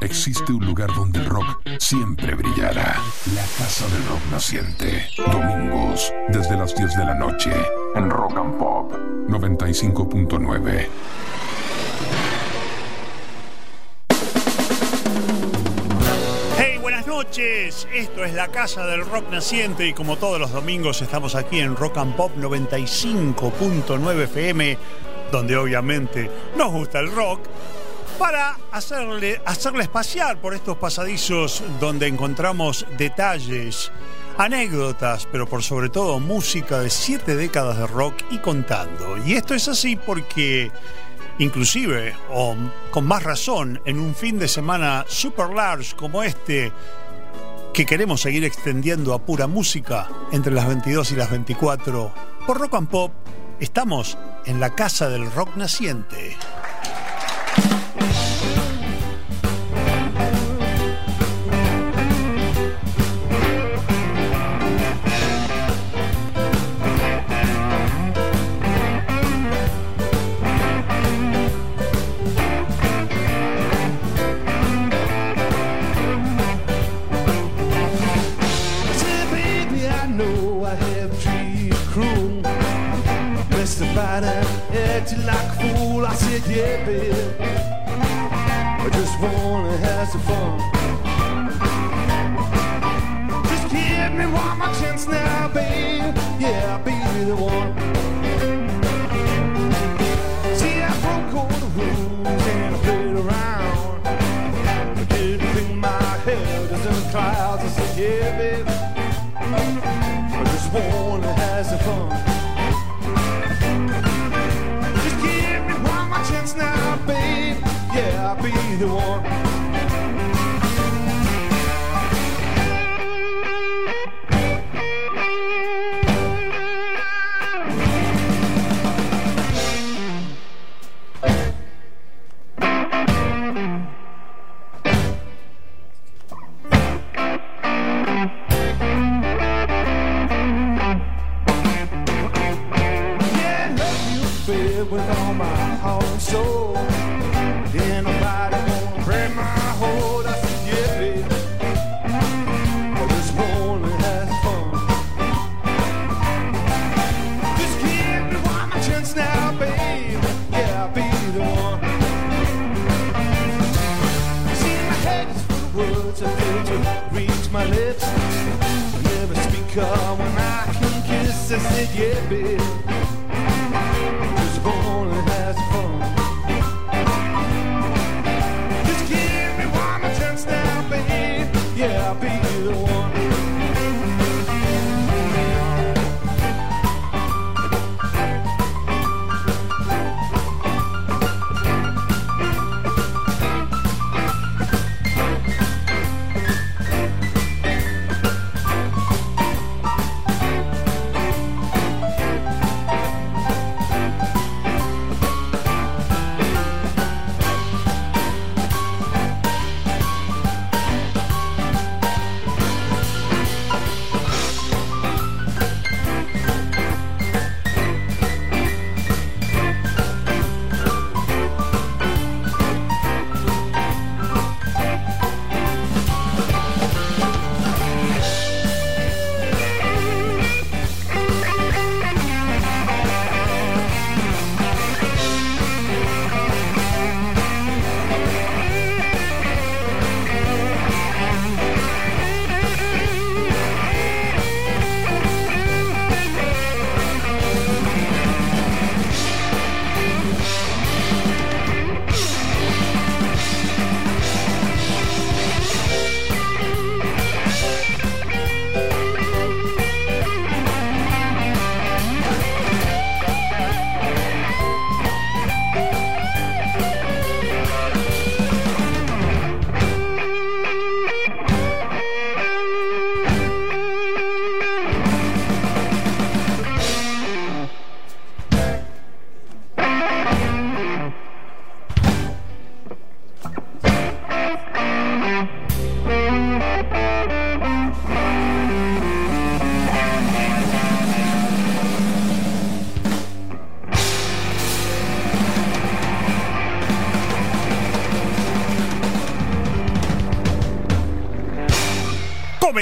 existe un lugar donde el rock siempre brillará. La Casa del Rock Naciente. Domingos, desde las 10 de la noche, en Rock and Pop 95.9. Hey, buenas noches. Esto es la Casa del Rock Naciente y como todos los domingos estamos aquí en Rock and Pop 95.9 FM, donde obviamente nos gusta el rock para hacerle, hacerles pasear por estos pasadizos donde encontramos detalles, anécdotas, pero por sobre todo música de siete décadas de rock y contando. Y esto es así porque, inclusive, o con más razón, en un fin de semana super large como este, que queremos seguir extendiendo a pura música entre las 22 y las 24, por Rock and Pop, estamos en la Casa del Rock Naciente.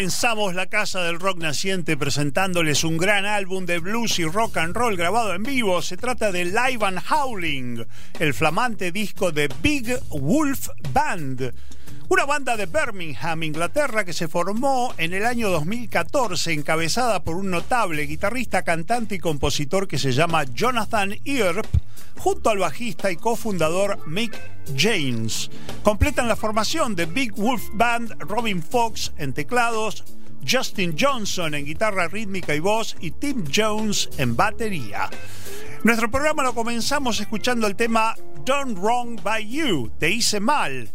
Comenzamos la Casa del Rock Naciente presentándoles un gran álbum de blues y rock and roll grabado en vivo. Se trata de Live and Howling, el flamante disco de Big Wolf Band. Una banda de Birmingham, Inglaterra, que se formó en el año 2014, encabezada por un notable guitarrista, cantante y compositor que se llama Jonathan Earp, junto al bajista y cofundador Mick James. Completan la formación de Big Wolf Band Robin Fox en teclados, Justin Johnson en guitarra rítmica y voz y Tim Jones en batería. Nuestro programa lo comenzamos escuchando el tema Done Wrong by You, Te hice mal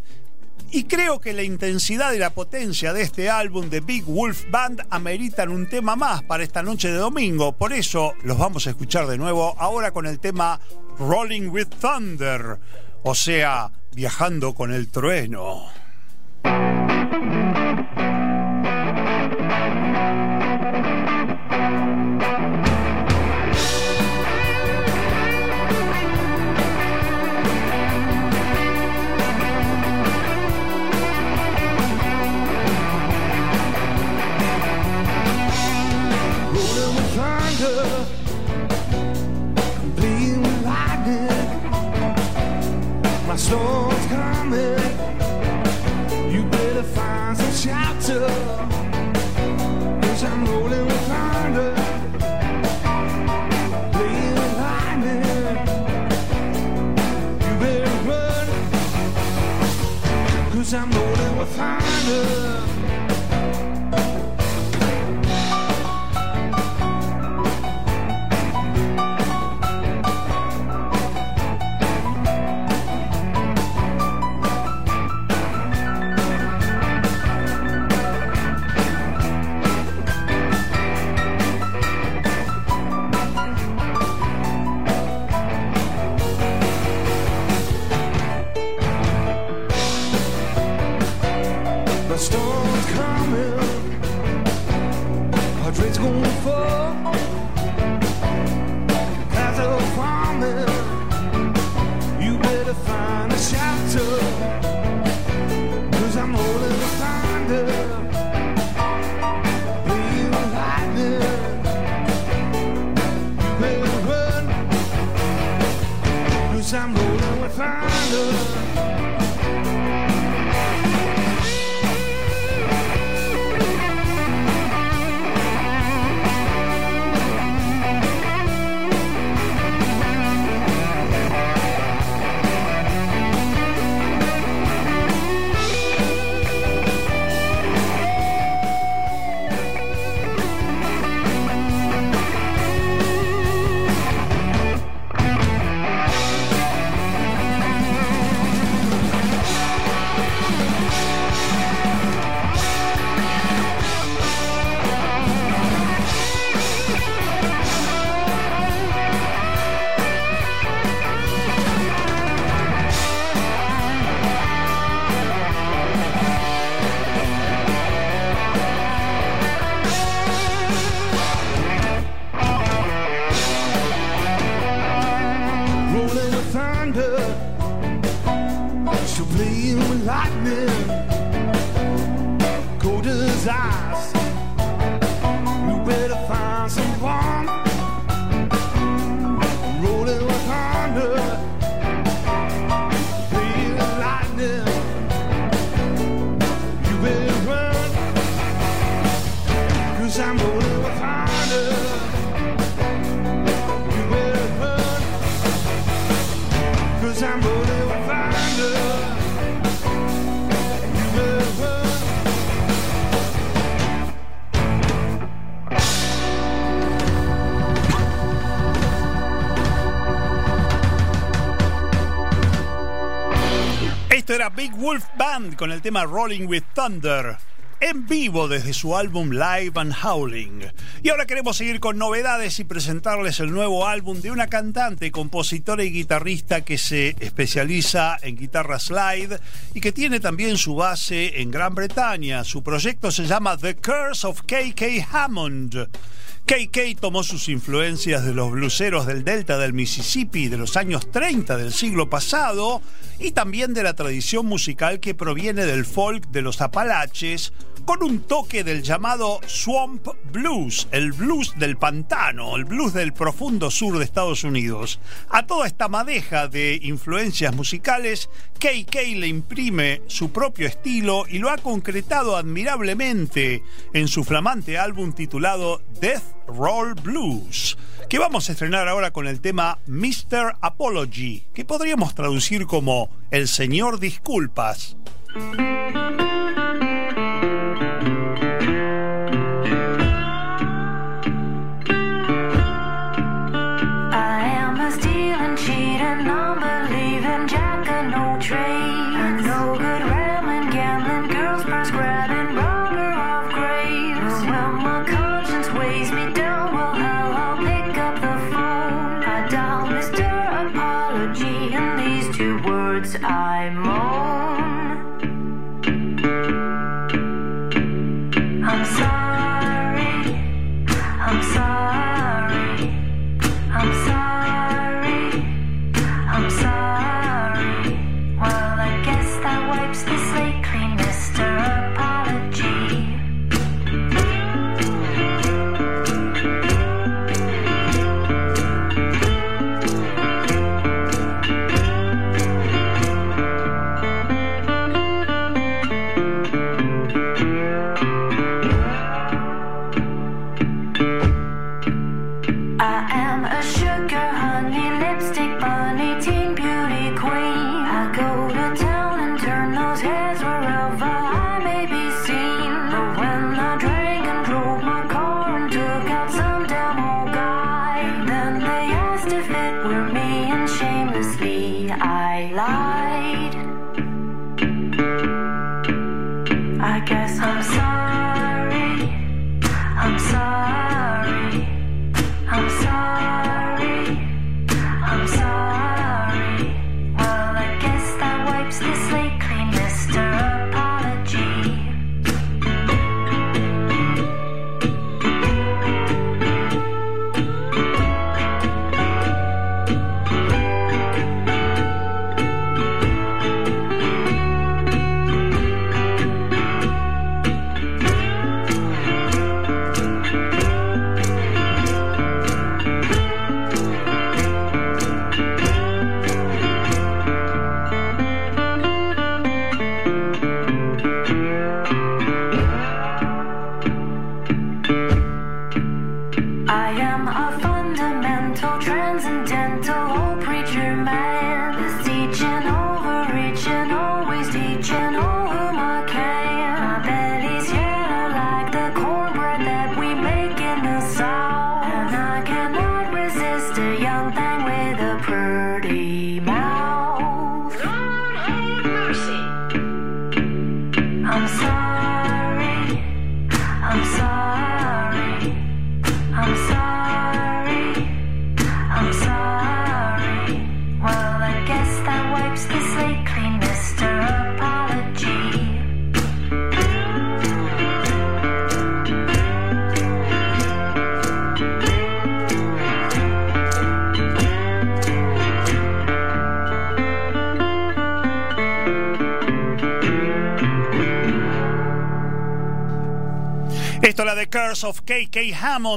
y creo que la intensidad y la potencia de este álbum de Big Wolf Band ameritan un tema más para esta noche de domingo. Por eso los vamos a escuchar de nuevo ahora con el tema Rolling with Thunder, o sea, viajando con el trueno. My storm's coming. You better find some shelter. Cause I'm rolling with thunder. Playing lightning. You better run. Cause I'm rolling with thunder. Con el tema Rolling with Thunder. En vivo desde su álbum Live and Howling. Y ahora queremos seguir con novedades y presentarles el nuevo álbum de una cantante, compositora y guitarrista que se especializa en guitarra slide y que tiene también su base en Gran Bretaña. Su proyecto se llama The Curse of KK Hammond. KK tomó sus influencias de los bluseros del delta del Mississippi de los años 30 del siglo pasado y también de la tradición musical que proviene del folk de los Apalaches, con un toque del llamado Swamp Blues, el blues del pantano, el blues del profundo sur de Estados Unidos. A toda esta madeja de influencias musicales, KK le imprime su propio estilo y lo ha concretado admirablemente en su flamante álbum titulado Death Roll Blues, que vamos a estrenar ahora con el tema Mr. Apology, que podríamos traducir como El Señor Disculpas.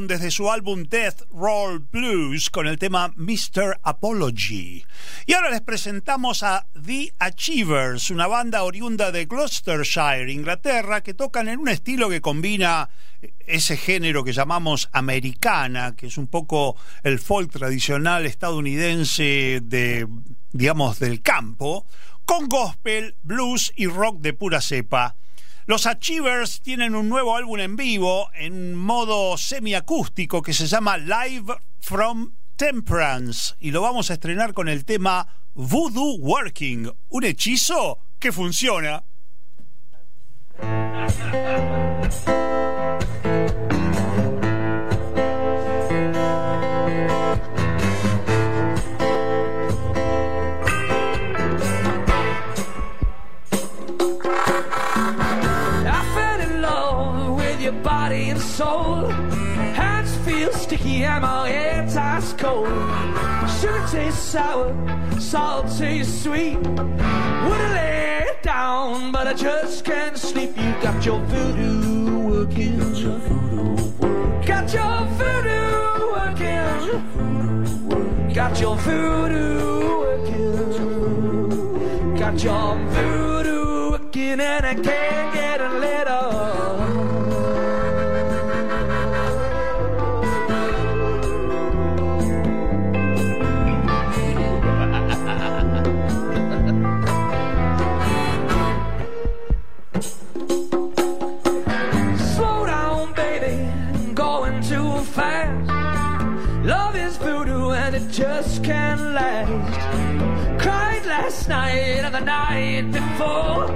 Desde su álbum Death Roll Blues con el tema Mr. Apology. Y ahora les presentamos a The Achievers, una banda oriunda de Gloucestershire, Inglaterra, que tocan en un estilo que combina ese género que llamamos americana, que es un poco el folk tradicional estadounidense de, digamos, del campo, con gospel, blues y rock de pura cepa. Los Achievers tienen un nuevo álbum en vivo en modo semiacústico que se llama Live from Temperance y lo vamos a estrenar con el tema Voodoo Working, un hechizo que funciona. Sour, salt tastes sweet. Would I lay down but I just can't sleep. You got your voodoo working. Got your voodoo working. Got your voodoo working. Got your voodoo working. Got your voodoo working, and I can't get a letter. Last night and the night before.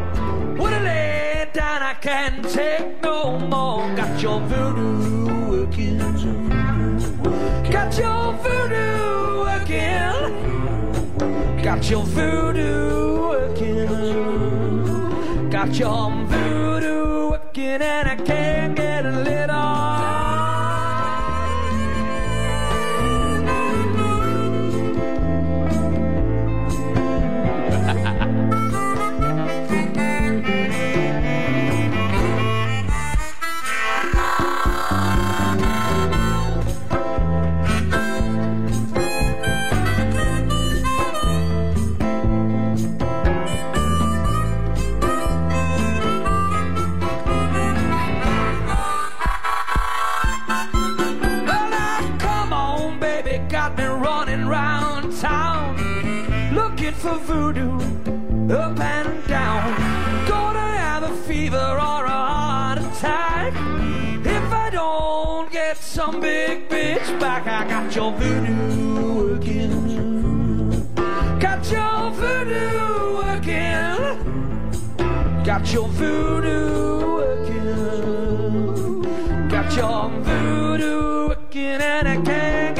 When I lay down, I can't take no more. Got your voodoo working. Got your voodoo working. Got your voodoo working. Got your voodoo working and I can't get a little. Well, back, I got your voodoo working. Got your voodoo working. Got your voodoo working. Got your voodoo working and I can't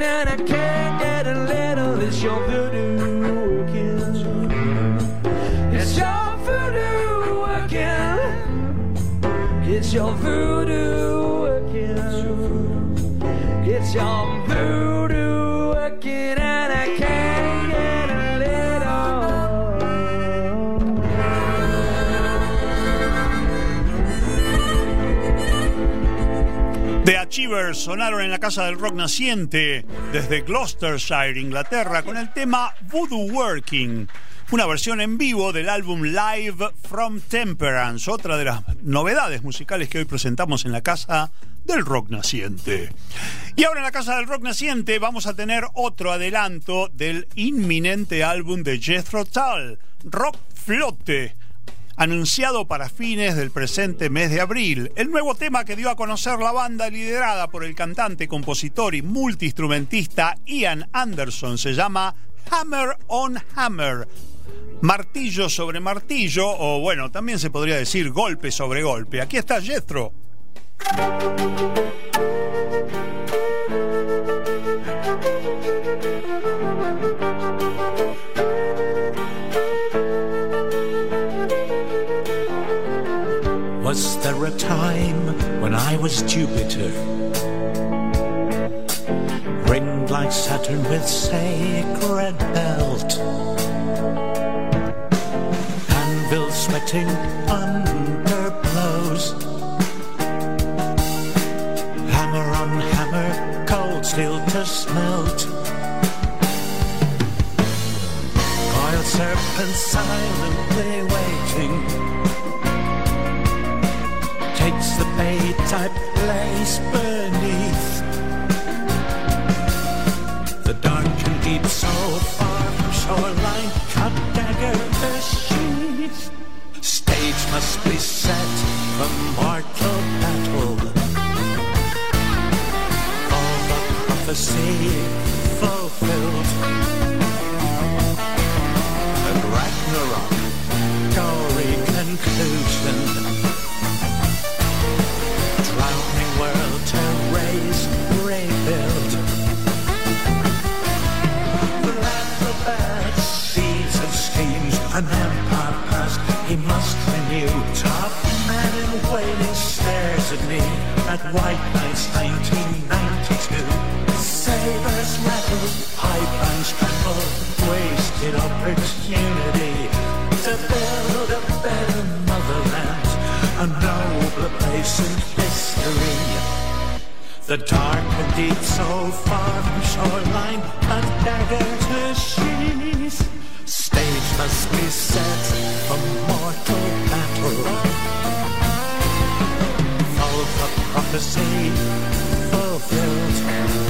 and I can't get a little. It's your voodoo sonaron en la Casa del Rock Naciente desde Gloucestershire, Inglaterra, con el tema Voodoo Working, una versión en vivo del álbum Live from Temperance, otra de las novedades musicales que hoy presentamos en la Casa del Rock Naciente. Y ahora en la Casa del Rock Naciente vamos a tener otro adelanto del inminente álbum de Jethro Tull, Rock Flote anunciado para fines del presente mes de abril. El nuevo tema que dio a conocer la banda liderada por el cantante, compositor y multiinstrumentista Ian Anderson se llama Hammer on Hammer. Martillo sobre martillo, o bueno, también se podría decir golpe sobre golpe. Aquí está Jethro. Was Jupiter? Ringed like Saturn with sacred belt. Anvil sweating under blows. Hammer on hammer, cold steel to smelt. Coiled serpent silently I place beneath the dark and deep so far from shoreline cut dagger machine Stage must be set for mortal battle. All the prophecy fulfilled. And Ragnarok, gory conclusion. He must renew. Top man in waiting stares at me at White Nights 1992. Sabers rattle, high bands tremble, wasted opportunity to build a better motherland, a nobler place in history. The dark and deep so far from shoreline, a dagger must be set for mortal battle. All the prophecy fulfilled.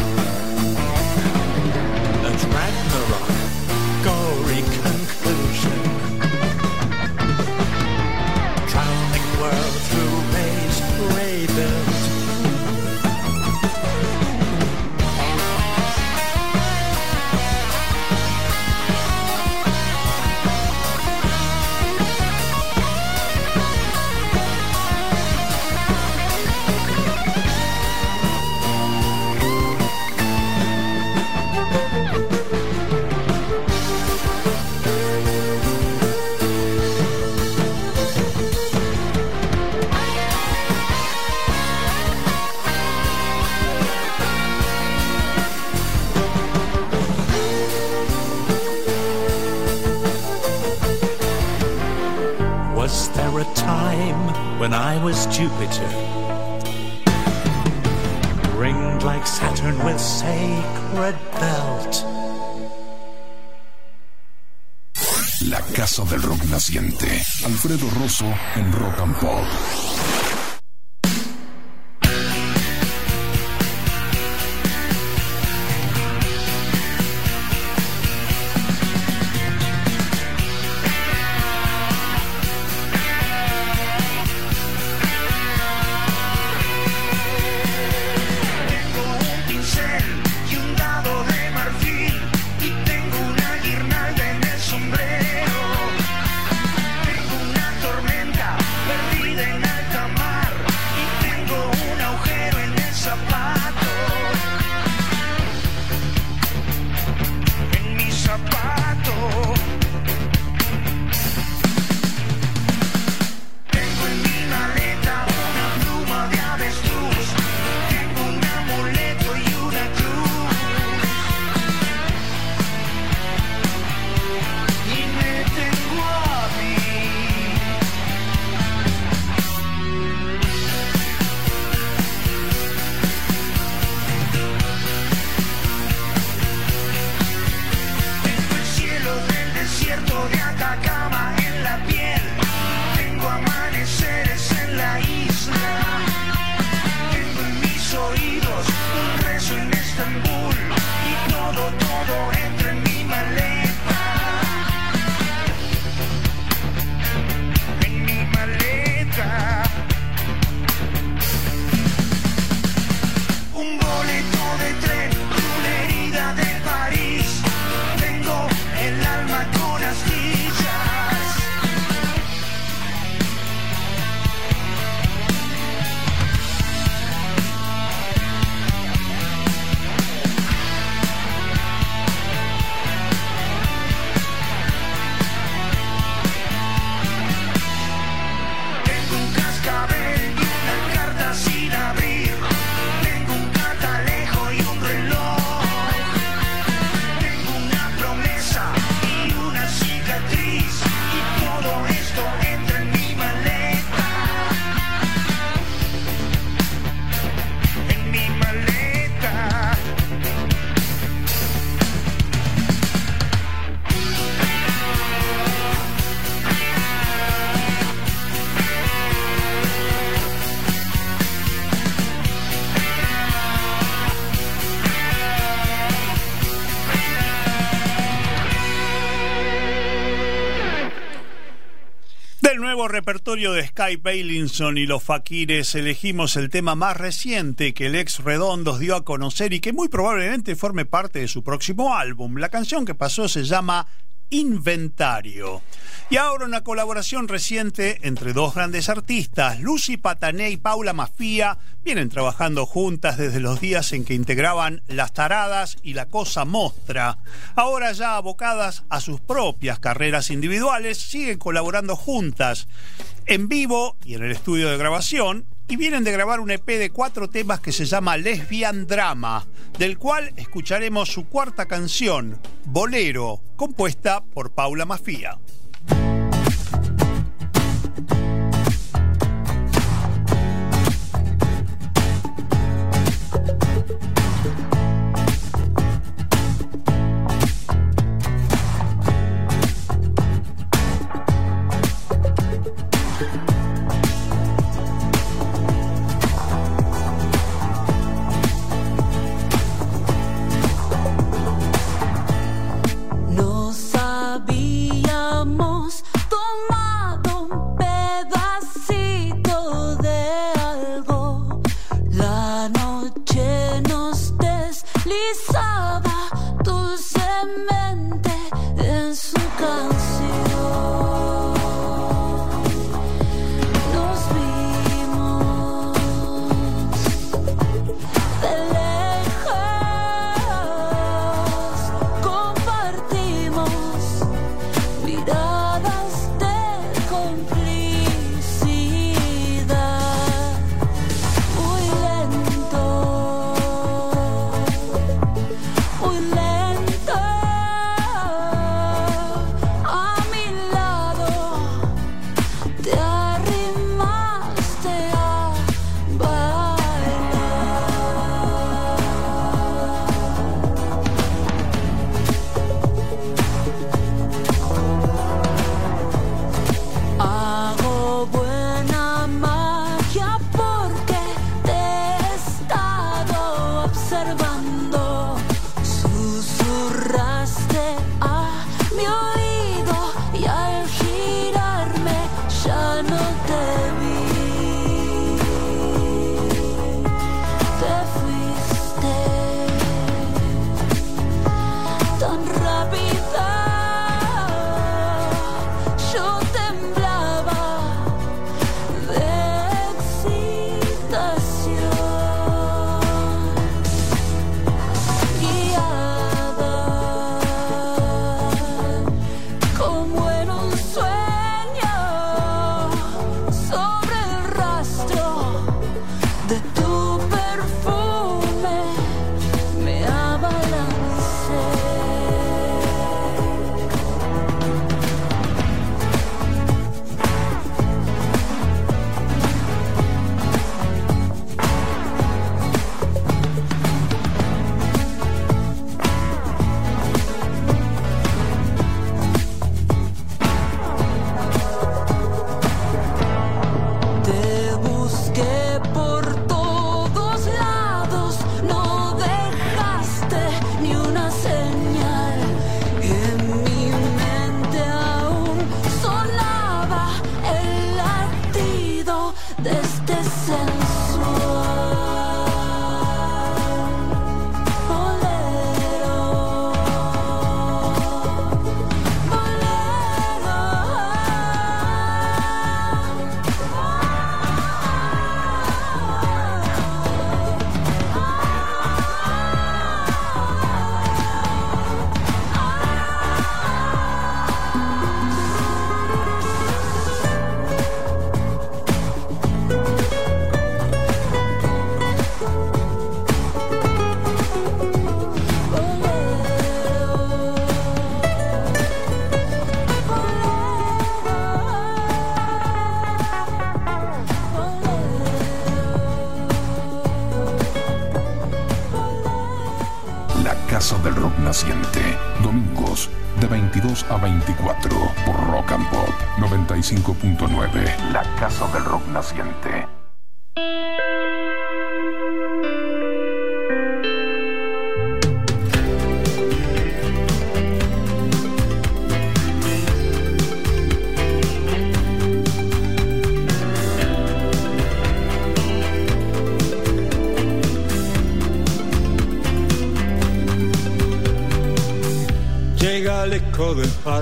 Repertorio de Sky Bailinson y los Fakires elegimos el tema más reciente que el ex Redondos dio a conocer y que muy probablemente forme parte de su próximo álbum. La canción que pasó se llama Inventario. Y ahora una colaboración reciente entre dos grandes artistas, Lucy Patané y Paula Mafia, vienen trabajando juntas desde los días en que integraban Las Taradas y La Cosa Mostra. Ahora ya abocadas a sus propias carreras individuales, siguen colaborando juntas en vivo y en el estudio de grabación y vienen de grabar un EP de cuatro temas que se llama Lesbian Drama, del cual escucharemos su cuarta canción, Bolero, compuesta por Paula Mafia.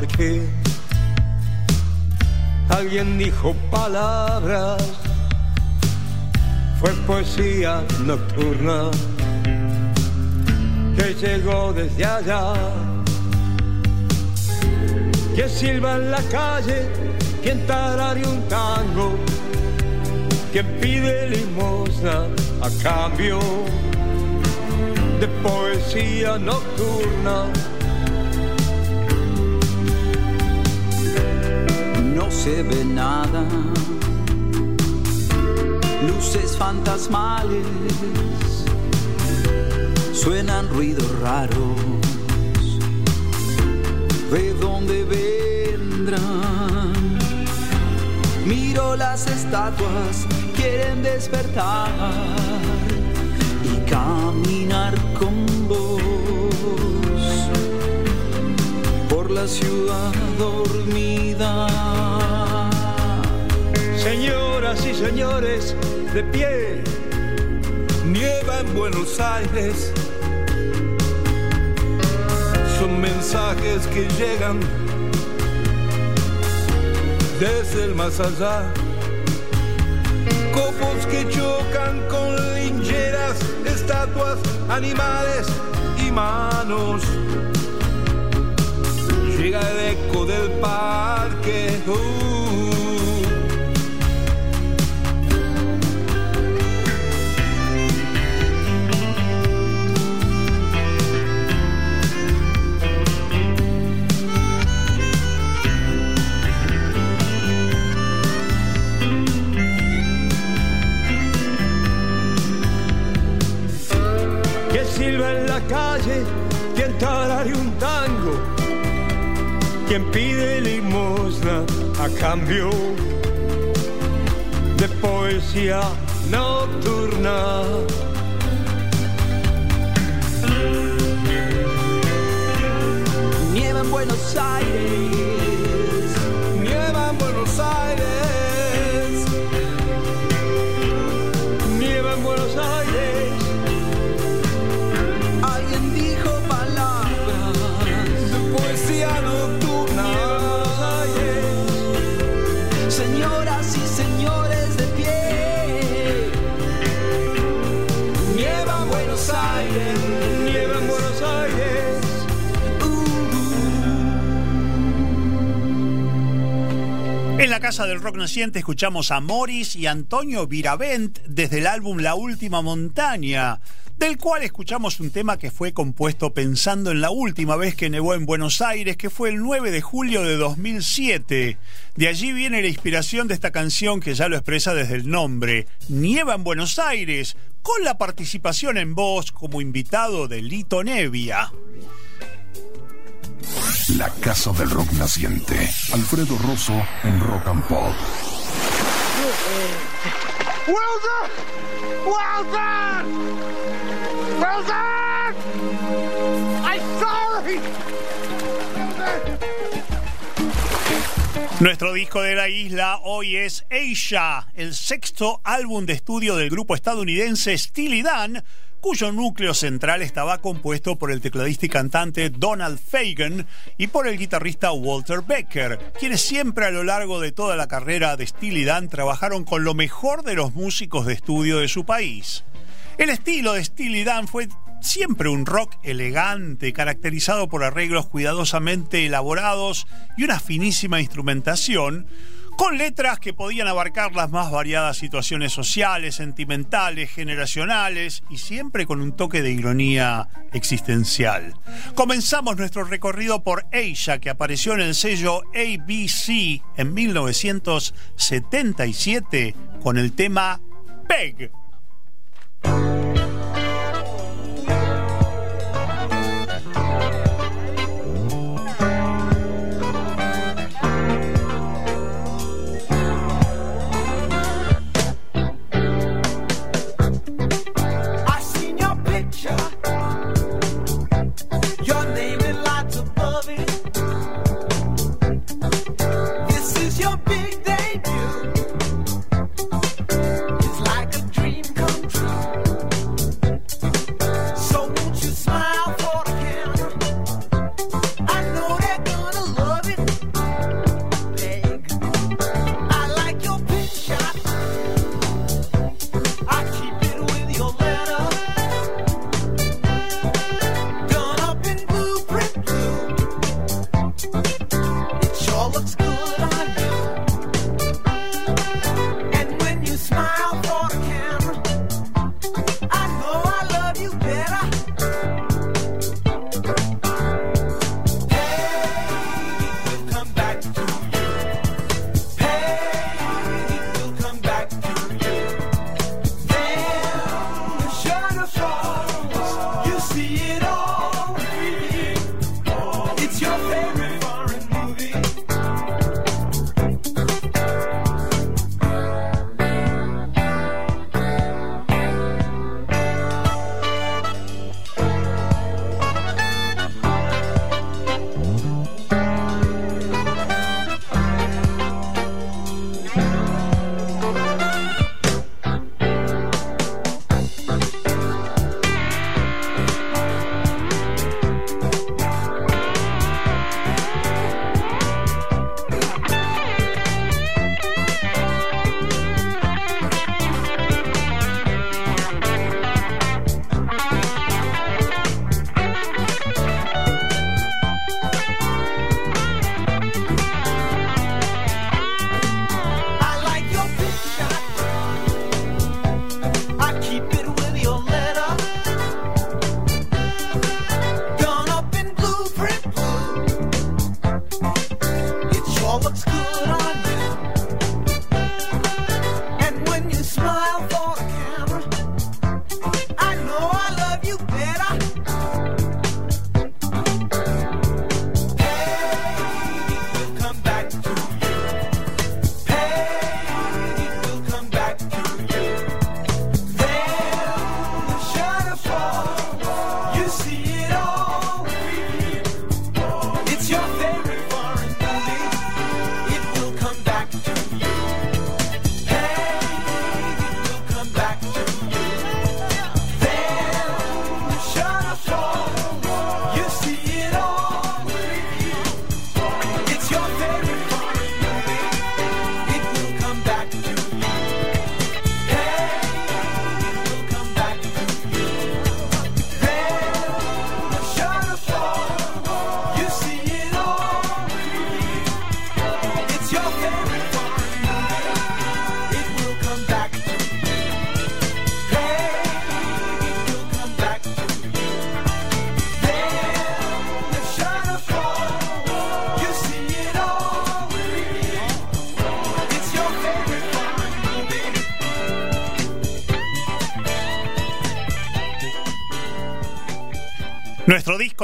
Parque. Alguien dijo palabras, fue poesía nocturna que llegó desde allá. Que silba en la calle, quien tarare un tango, quien pide limosna a cambio de poesía nocturna. Se ve nada, luces fantasmales, suenan ruidos raros. ¿De dónde vendrán? Miro las estatuas, quieren despertar y caminar con vos por la ciudad dormida. Señoras y señores, de pie, nieva en Buenos Aires. Son mensajes que llegan desde el más allá. Copos que chocan con lincheras, estatuas, animales y manos. Llega el eco del parque. uh. Quien pide limosna a cambio de poesía nocturna. Nieva en Buenos Aires, En la Casa del Rock Naciente escuchamos a Morris y Antonio Viravent desde el álbum La Última Montaña, del cual escuchamos un tema que fue compuesto pensando en la última vez que nevó en Buenos Aires, que fue el 9 de julio de 2007. De allí viene la inspiración de esta canción que ya lo expresa desde el nombre, Nieva en Buenos Aires, con la participación en voz como invitado de Lito Nevia. La Casa del Rock Naciente. Alfredo Rosso en Rock and Pop. Well done! Well done! Well done! I'm sorry! Nuestro disco de la isla hoy es Asia, el sexto álbum de estudio del grupo estadounidense Steely Dan, cuyo núcleo central estaba compuesto por el tecladista y cantante Donald Fagan y por el guitarrista Walter Becker, quienes siempre a lo largo de toda la carrera de Steely Dan trabajaron con lo mejor de los músicos de estudio de su país. El estilo de Steely Dan fue siempre un rock elegante, caracterizado por arreglos cuidadosamente elaborados y una finísima instrumentación, con letras que podían abarcar las más variadas situaciones sociales, sentimentales, generacionales y siempre con un toque de ironía existencial. Comenzamos nuestro recorrido por Asia, que apareció en el sello ABC en 1977 con el tema Peg.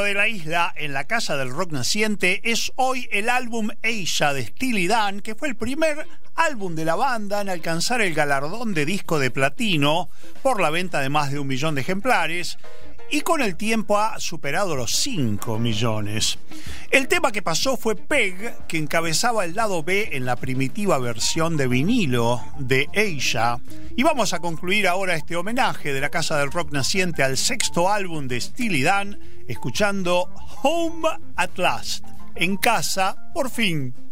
De la isla en la Casa del Rock Naciente es hoy el álbum Asia de Steely Dan, que fue el primer álbum de la banda en alcanzar el galardón de disco de platino por la venta de más de un millón de ejemplares y con el tiempo ha superado los 5 millones. El tema que pasó fue Peg, que encabezaba el lado B en la primitiva versión de vinilo de Asia. Y vamos a concluir ahora este homenaje de la Casa del Rock naciente al sexto álbum de Steely Dan, escuchando Home at Last, en casa, por fin.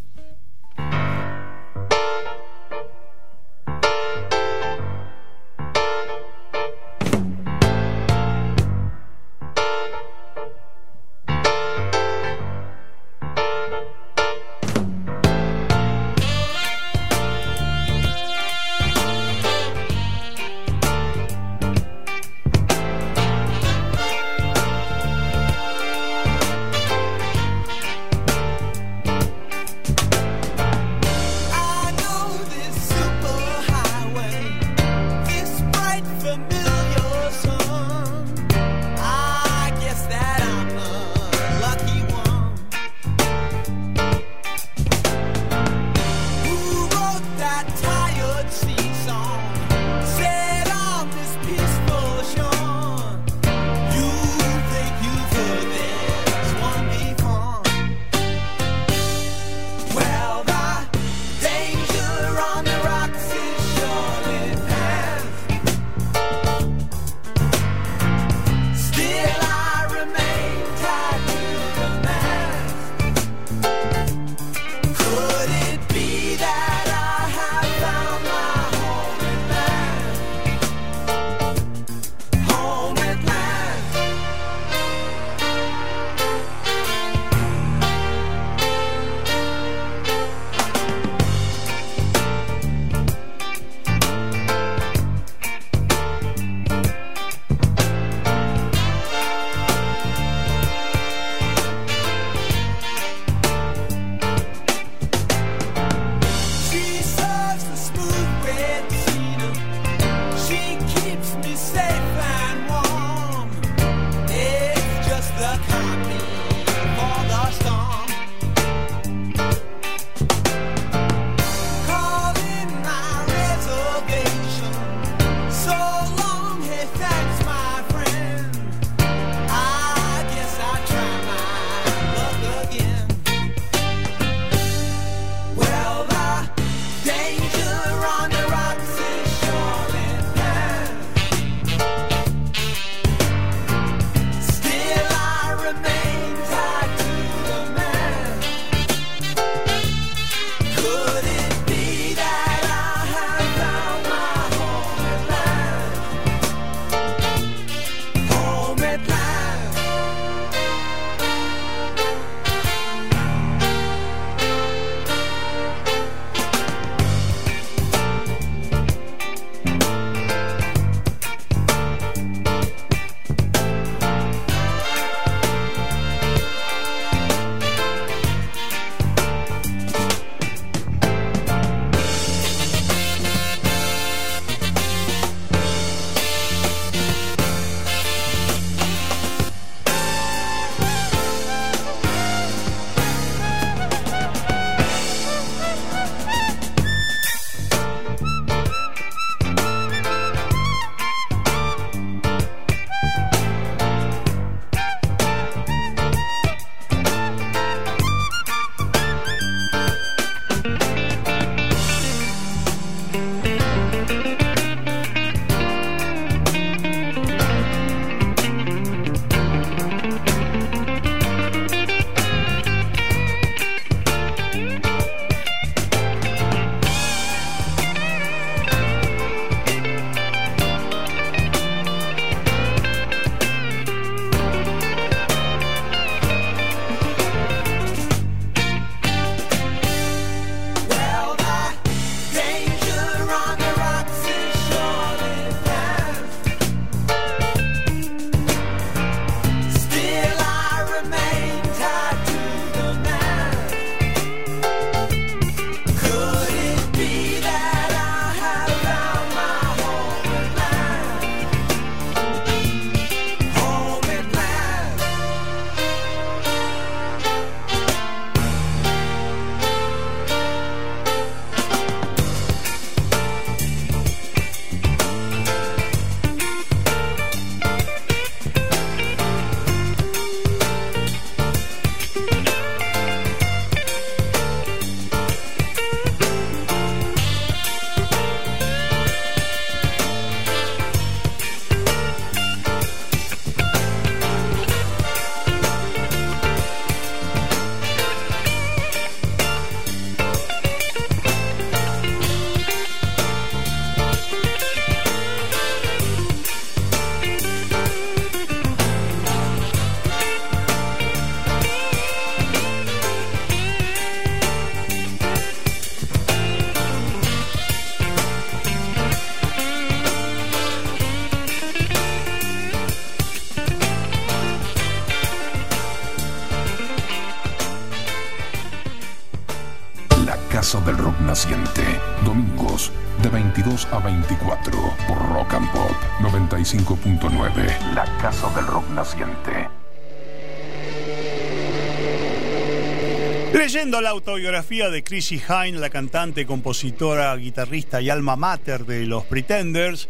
Autobiografía de Chrissy Hine, la cantante, compositora, guitarrista y alma mater de los Pretenders,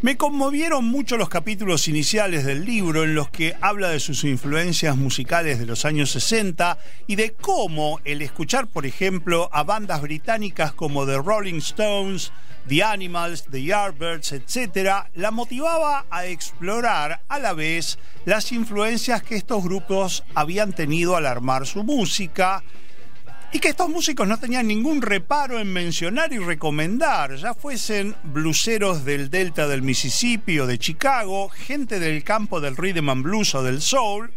me conmovieron mucho los capítulos iniciales del libro en los que habla de sus influencias musicales de los años 60 y de cómo el escuchar, por ejemplo, a bandas británicas como The Rolling Stones, The Animals, The Yardbirds, etc., la motivaba a explorar a la vez las influencias que estos grupos habían tenido al armar su música y que estos músicos no tenían ningún reparo en mencionar y recomendar, ya fuesen bluseros del delta del Mississippi o de Chicago, gente del campo del rhythm and blues o del soul.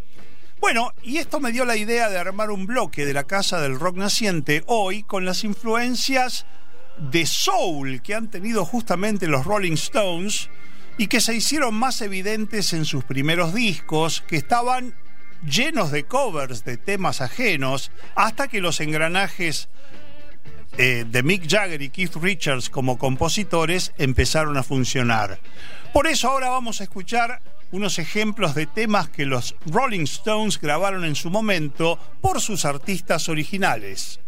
Bueno, y esto me dio la idea de armar un bloque de la Casa del Rock Naciente hoy con las influencias de soul que han tenido justamente los Rolling Stones y que se hicieron más evidentes en sus primeros discos, que estaban llenos de covers de temas ajenos, hasta que los engranajes eh, de Mick Jagger y Keith Richards como compositores empezaron a funcionar. Por eso ahora vamos a escuchar unos ejemplos de temas que los Rolling Stones grabaron en su momento por sus artistas originales.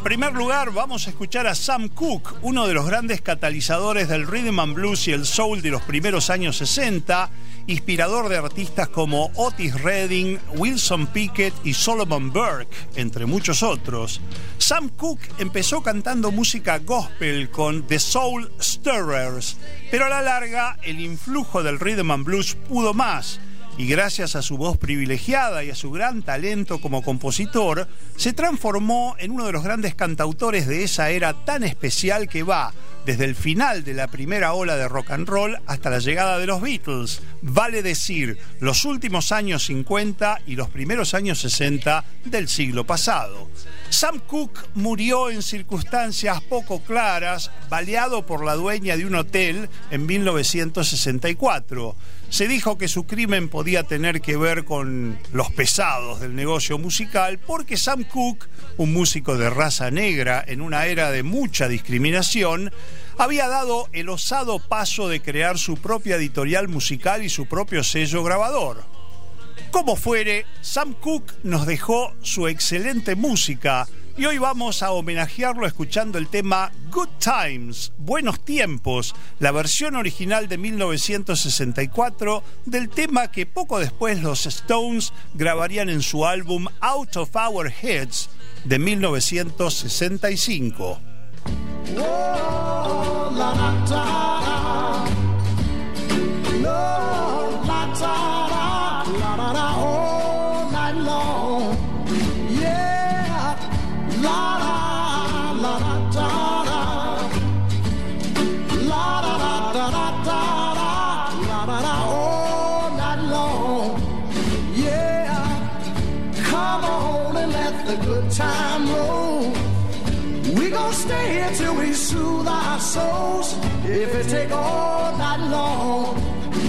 En primer lugar, vamos a escuchar a Sam Cooke, uno de los grandes catalizadores del rhythm and blues y el soul de los primeros años 60, inspirador de artistas como Otis Redding, Wilson Pickett y Solomon Burke, entre muchos otros. Sam Cooke empezó cantando música gospel con The Soul Stirrers, pero a la larga el influjo del rhythm and blues pudo más y gracias a su voz privilegiada y a su gran talento como compositor, se transformó en uno de los grandes cantautores de esa era tan especial que va desde el final de la primera ola de rock and roll hasta la llegada de los Beatles, vale decir, los últimos años 50 y los primeros años 60 del siglo pasado. Sam Cooke murió en circunstancias poco claras, baleado por la dueña de un hotel en 1964. Se dijo que su crimen podía tener que ver con los pesados del negocio musical porque Sam Cooke, un músico de raza negra en una era de mucha discriminación, había dado el osado paso de crear su propia editorial musical y su propio sello grabador. Como fuere, Sam Cooke nos dejó su excelente música y hoy vamos a homenajearlo escuchando el tema Good Times, Buenos Tiempos, la versión original de 1964 del tema que poco después los Stones grabarían en su álbum Out of Our Heads de 1965. Oh, la la da. No, la da da, la da da, all night long. If it take all night long,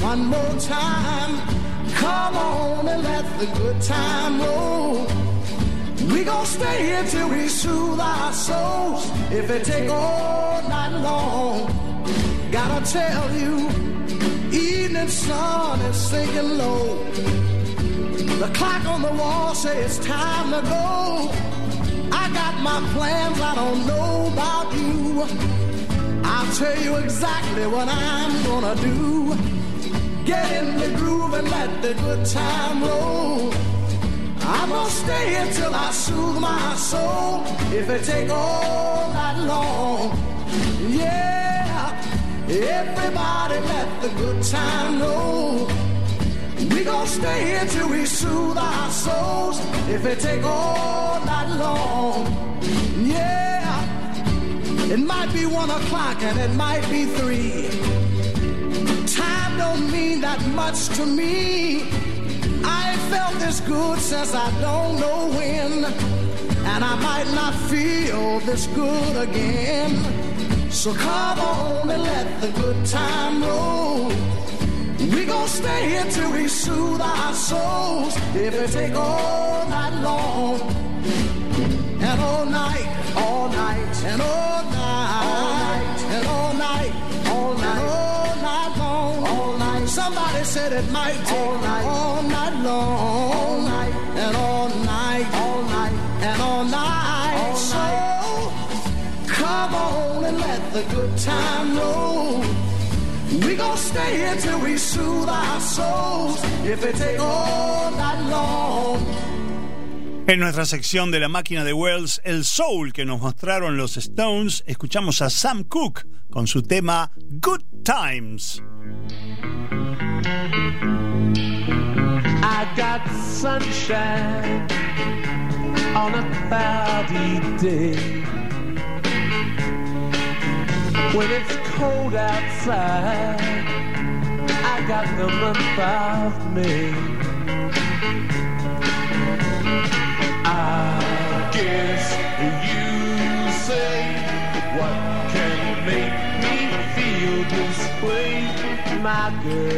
one more time. Come on and let the good time roll. We gon' stay here till we soothe our souls. If it take all night long, gotta tell you, evening sun is sinking low. The clock on the wall says it's time to go. I got my plans, I don't know about you. I'll tell you exactly what I'm gonna do. Get in the groove and let the good time roll. I'm gonna stay here till I soothe my soul. If it take all night long, yeah. Everybody let the good time roll. We gon' stay here till we soothe our souls. If it take all night long, yeah. It might be one o'clock and it might be three. Time don't mean that much to me. I felt this good since I don't know when. And I might not feel this good again. So come on and let the good time roll. We gon' stay here till we soothe our souls. If it take all night long and all night, all night and all night, and all night, all night, all night all night. Somebody said it might take all night, all night long, all night, and all night, all night, and all night. so come on and let the good time roll. We gon' stay here till we soothe our souls. If it take all night long. En nuestra sección de la máquina de Wells, el soul que nos mostraron los Stones, escuchamos a Sam Cooke con su tema Good Times. Got sunshine on a cloudy day. When it's cold outside, I got the month of May. I guess you say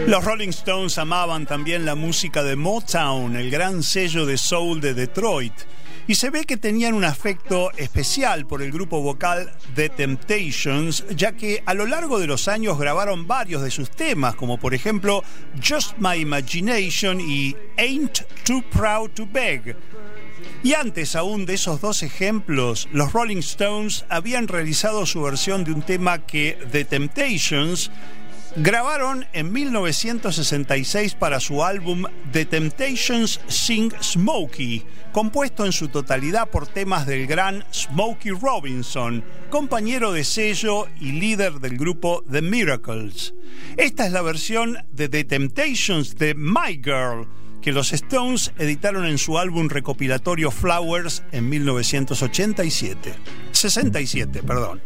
Los Rolling Stones amaban también la música de Motown, el gran sello de soul de Detroit. Y se ve que tenían un afecto especial por el grupo vocal The Temptations, ya que a lo largo de los años grabaron varios de sus temas, como por ejemplo Just My Imagination y Ain't Too Proud to Beg. Y antes aún de esos dos ejemplos, los Rolling Stones habían realizado su versión de un tema que The Temptations grabaron en 1966 para su álbum The Temptations Sing Smokey, compuesto en su totalidad por temas del gran Smokey Robinson, compañero de sello y líder del grupo The Miracles. Esta es la versión de The Temptations de My Girl, que los Stones editaron en su álbum recopilatorio Flowers en 1987. 67, perdón.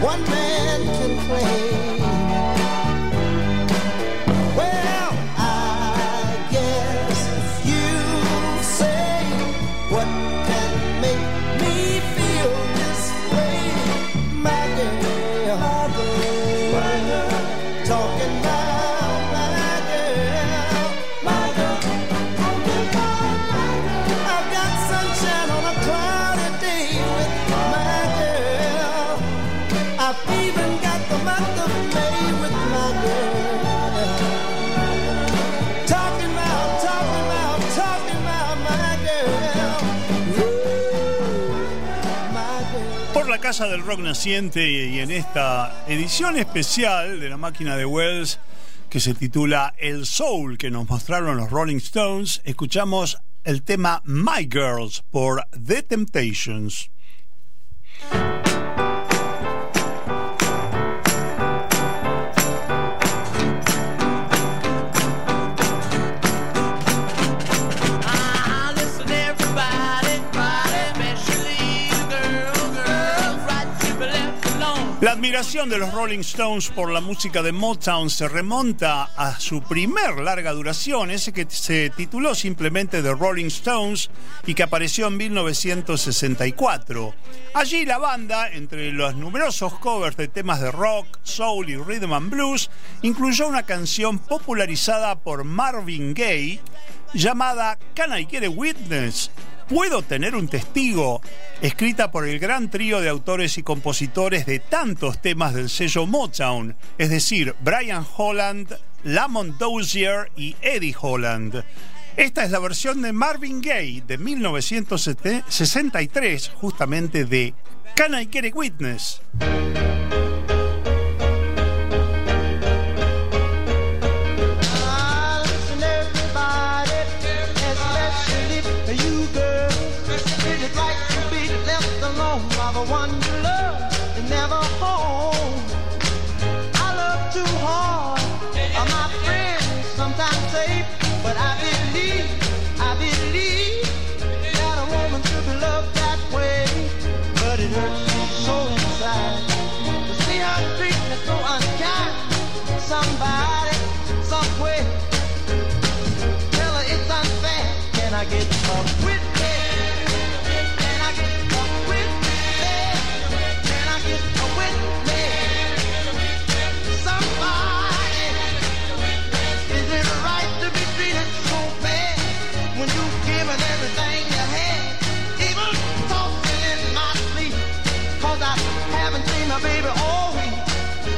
one man can play. Casa del Rock Naciente y en esta edición especial de la máquina de Wells que se titula El Soul que nos mostraron los Rolling Stones, escuchamos el tema My Girls por The Temptations. Admiración de los Rolling Stones por la música de Motown se remonta a su primer larga duración, ese que se tituló simplemente The Rolling Stones y que apareció en 1964. Allí la banda, entre los numerosos covers de temas de rock, soul y rhythm and blues, incluyó una canción popularizada por Marvin Gaye llamada Can I Get a Witness? ¿Puedo tener un testigo? Escrita por el gran trío de autores y compositores de tantos temas del sello Motown, es decir, Brian Holland, Lamont Dozier y Eddie Holland. Esta es la versión de Marvin Gaye de 1963, justamente de Can I Get a Witness?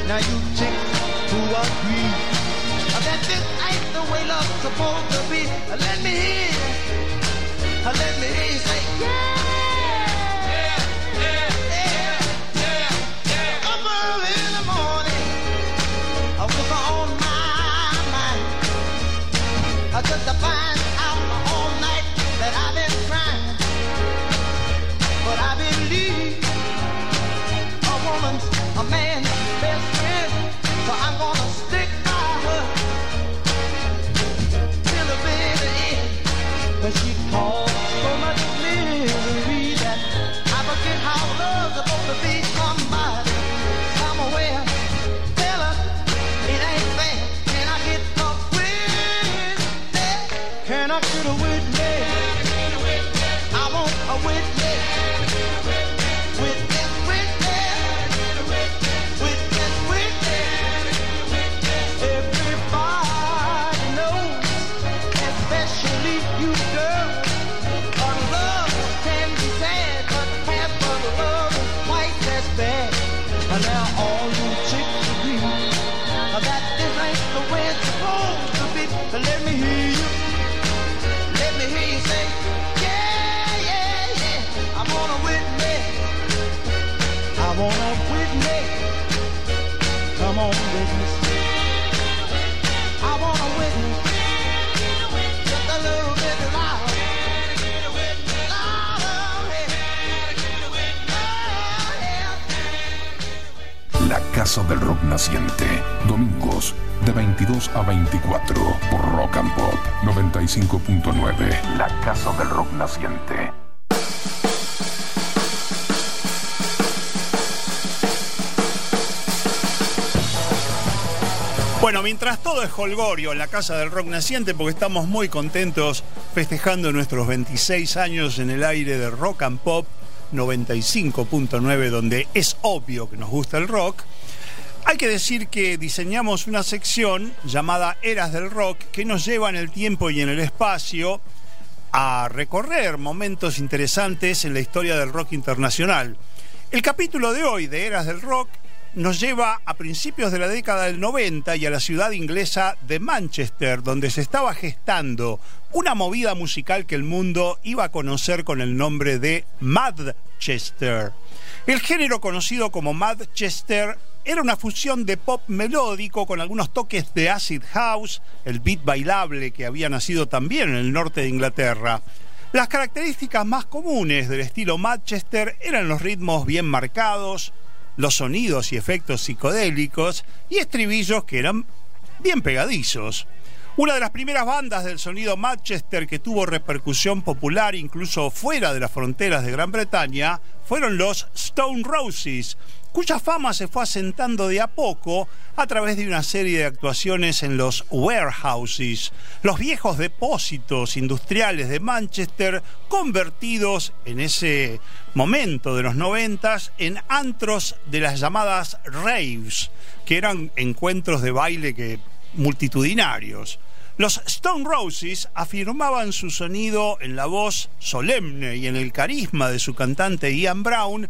Now you chicks who agree that this ain't the way love's supposed to be. Let me hear. Let me hear say, yeah. Cause she del Rock Naciente. Domingos de 22 a 24 por Rock and Pop 95.9. La Casa del Rock Naciente. Bueno, mientras todo es holgorio en la Casa del Rock Naciente, porque estamos muy contentos festejando nuestros 26 años en el aire de Rock and Pop 95.9, donde es obvio que nos gusta el rock, hay que decir que diseñamos una sección llamada Eras del Rock que nos lleva en el tiempo y en el espacio a recorrer momentos interesantes en la historia del rock internacional. El capítulo de hoy de Eras del Rock nos lleva a principios de la década del 90 y a la ciudad inglesa de Manchester, donde se estaba gestando una movida musical que el mundo iba a conocer con el nombre de Madchester. El género conocido como Manchester era una fusión de pop melódico con algunos toques de acid house, el beat bailable que había nacido también en el norte de Inglaterra. Las características más comunes del estilo Manchester eran los ritmos bien marcados, los sonidos y efectos psicodélicos y estribillos que eran bien pegadizos. Una de las primeras bandas del sonido Manchester que tuvo repercusión popular incluso fuera de las fronteras de Gran Bretaña fueron los Stone Roses, cuya fama se fue asentando de a poco a través de una serie de actuaciones en los warehouses, los viejos depósitos industriales de Manchester convertidos en ese momento de los noventas en antros de las llamadas raves, que eran encuentros de baile que multitudinarios. Los Stone Roses afirmaban su sonido en la voz solemne y en el carisma de su cantante Ian Brown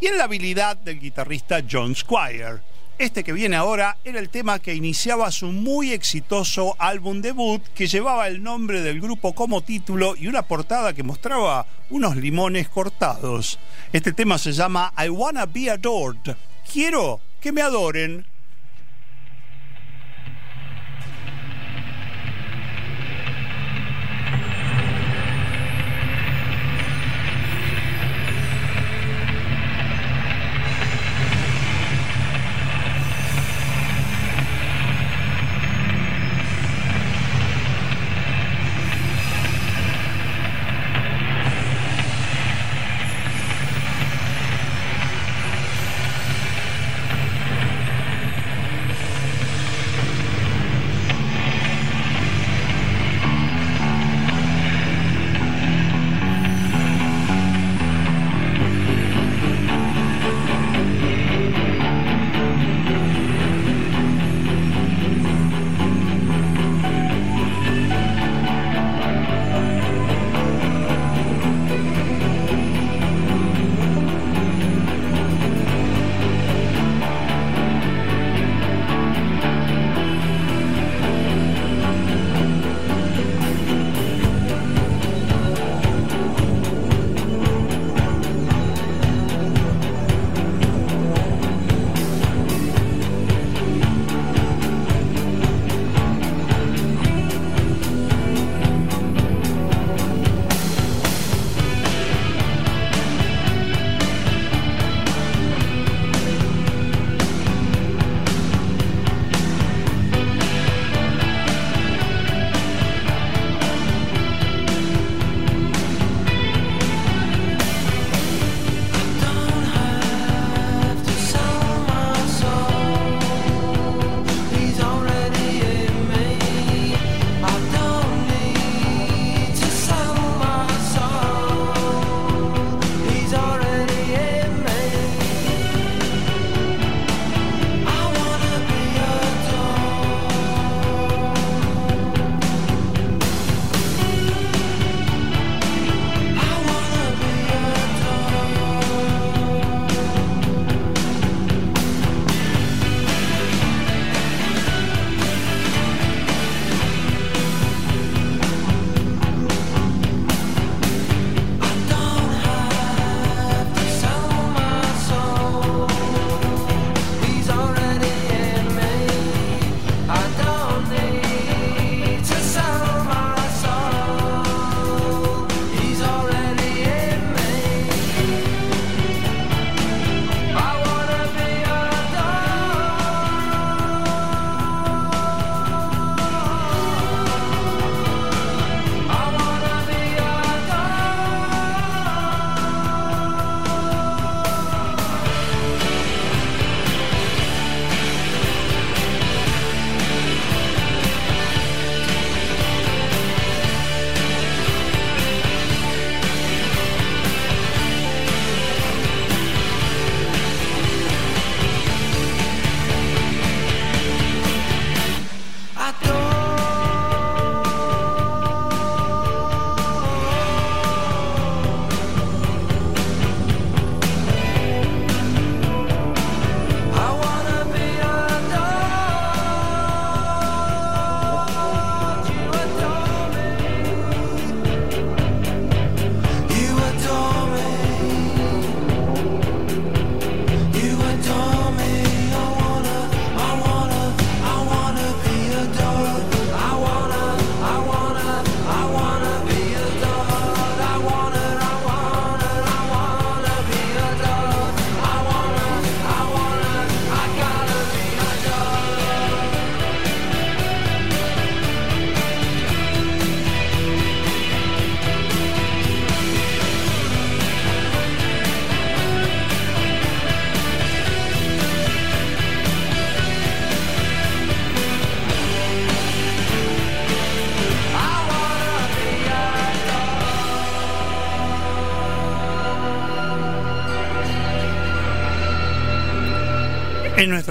y en la habilidad del guitarrista John Squire. Este que viene ahora era el tema que iniciaba su muy exitoso álbum debut que llevaba el nombre del grupo como título y una portada que mostraba unos limones cortados. Este tema se llama I Wanna Be Adored. Quiero que me adoren.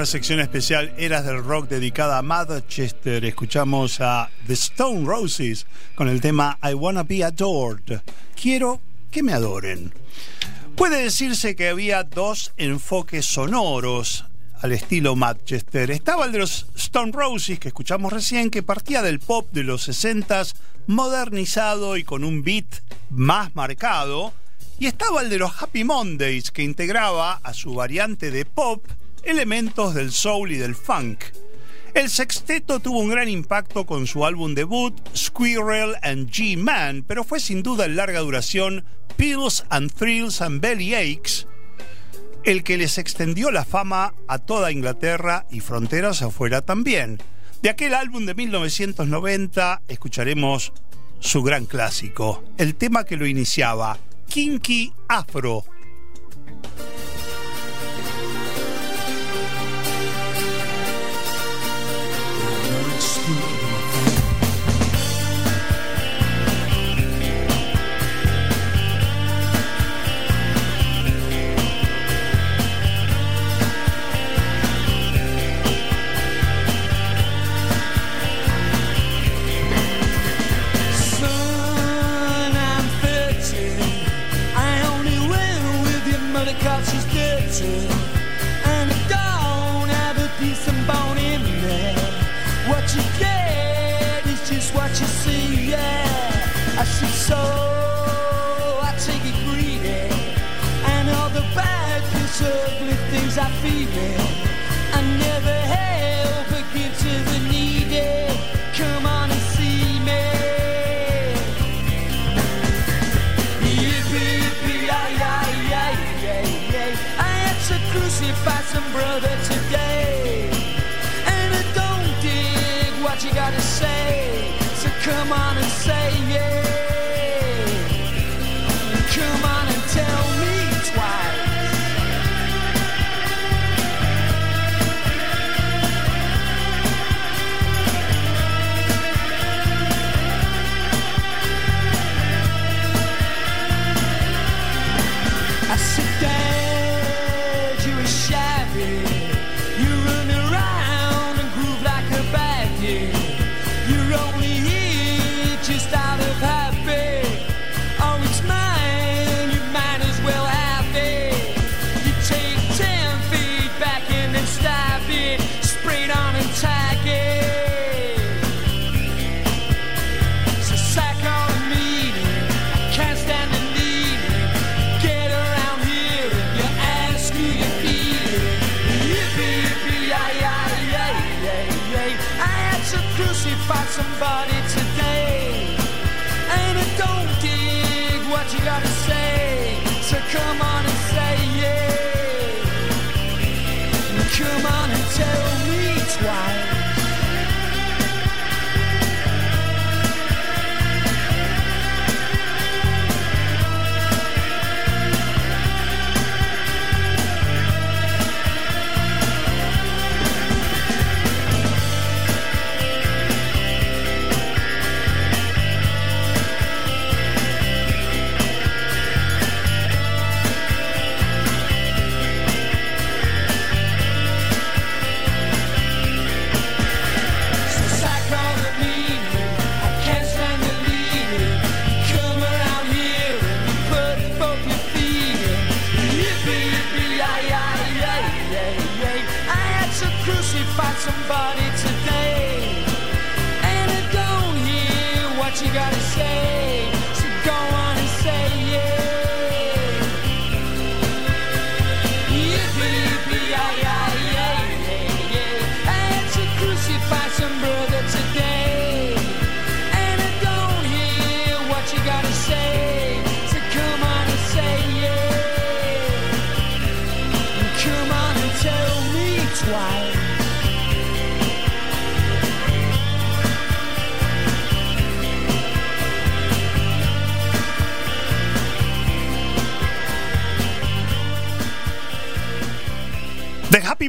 Sección especial Eras del Rock dedicada a Manchester, escuchamos a The Stone Roses con el tema I Wanna Be Adored. Quiero que me adoren. Puede decirse que había dos enfoques sonoros al estilo Manchester. Estaba el de los Stone Roses que escuchamos recién, que partía del pop de los 60s, modernizado y con un beat más marcado. Y estaba el de los Happy Mondays, que integraba a su variante de pop elementos del soul y del funk. El sexteto tuvo un gran impacto con su álbum debut, Squirrel and G-Man, pero fue sin duda en larga duración Pills and Thrills and Belly Aches, el que les extendió la fama a toda Inglaterra y fronteras afuera también. De aquel álbum de 1990 escucharemos su gran clásico, el tema que lo iniciaba, Kinky Afro. Crucify some brother today.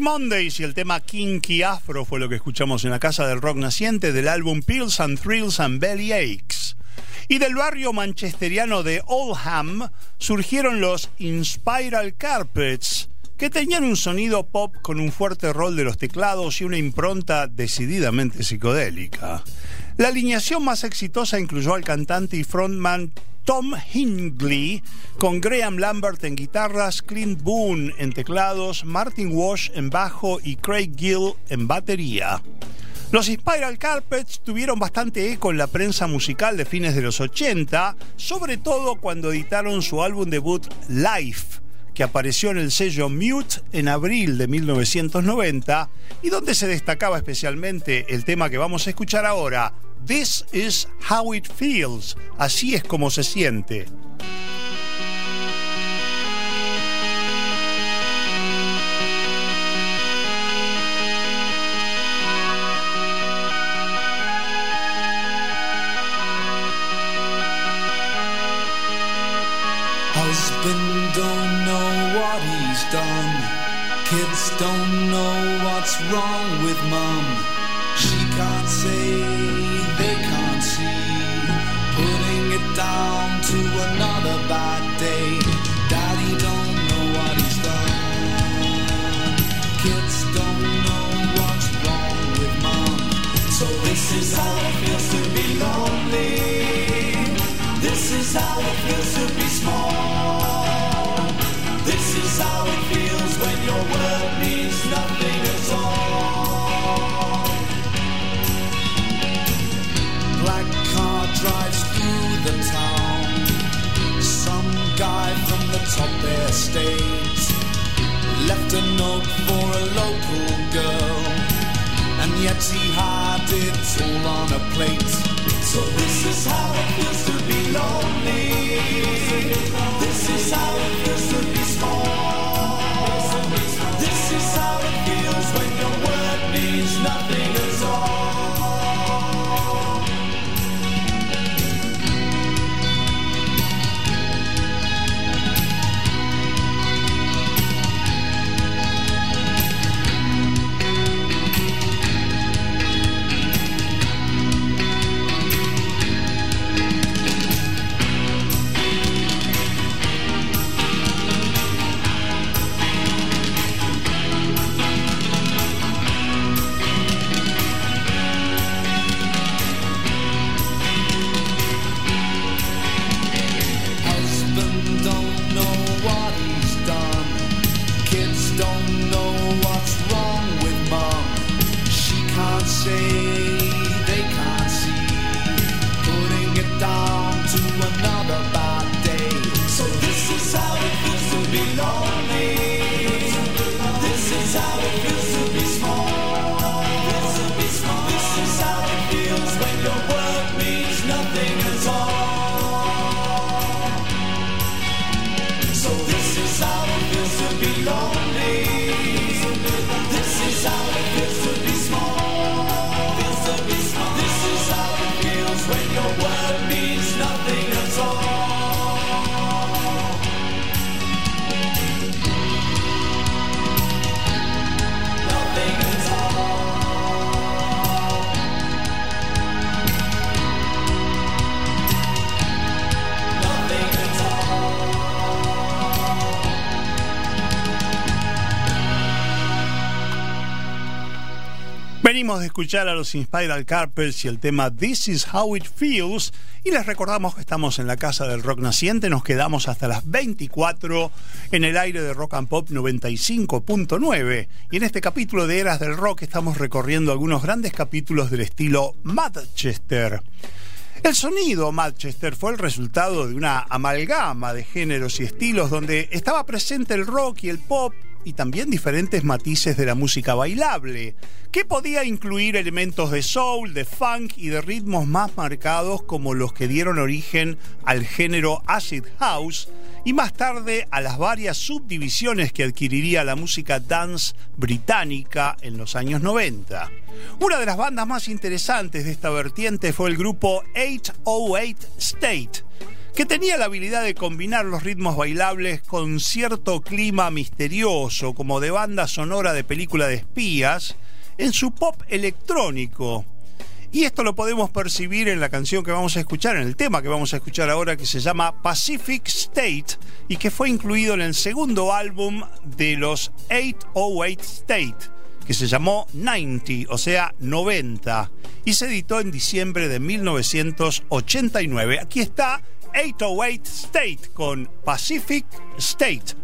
Mondays y el tema Kinky Afro fue lo que escuchamos en la Casa del Rock Naciente del álbum Pills and Thrills and Belly Aches. Y del barrio manchesteriano de Oldham surgieron los Inspiral Carpets, que tenían un sonido pop con un fuerte rol de los teclados y una impronta decididamente psicodélica. La alineación más exitosa incluyó al cantante y frontman Tom Hingley, con Graham Lambert en guitarras, Clint Boone en teclados, Martin Walsh en bajo y Craig Gill en batería. Los Spiral Carpets tuvieron bastante eco en la prensa musical de fines de los 80, sobre todo cuando editaron su álbum debut Life, que apareció en el sello Mute en abril de 1990 y donde se destacaba especialmente el tema que vamos a escuchar ahora, This is How It Feels, así es como se siente. Husband don't know what he's done. Kids don't know what's wrong with mum. On a plate. So this is how it feels to be lonely. De escuchar a los Inspiral Carpets y el tema This is How It Feels y les recordamos que estamos en la Casa del Rock Naciente, nos quedamos hasta las 24 en el aire de Rock and Pop 95.9 y en este capítulo de Eras del Rock estamos recorriendo algunos grandes capítulos del estilo Manchester. El sonido Manchester fue el resultado de una amalgama de géneros y estilos donde estaba presente el rock y el pop y también diferentes matices de la música bailable, que podía incluir elementos de soul, de funk y de ritmos más marcados como los que dieron origen al género acid house y más tarde a las varias subdivisiones que adquiriría la música dance británica en los años 90. Una de las bandas más interesantes de esta vertiente fue el grupo 808 State, que tenía la habilidad de combinar los ritmos bailables con cierto clima misterioso, como de banda sonora de película de espías, en su pop electrónico. Y esto lo podemos percibir en la canción que vamos a escuchar, en el tema que vamos a escuchar ahora, que se llama Pacific State y que fue incluido en el segundo álbum de los 808 State, que se llamó 90, o sea, 90, y se editó en diciembre de 1989. Aquí está 808 State con Pacific State.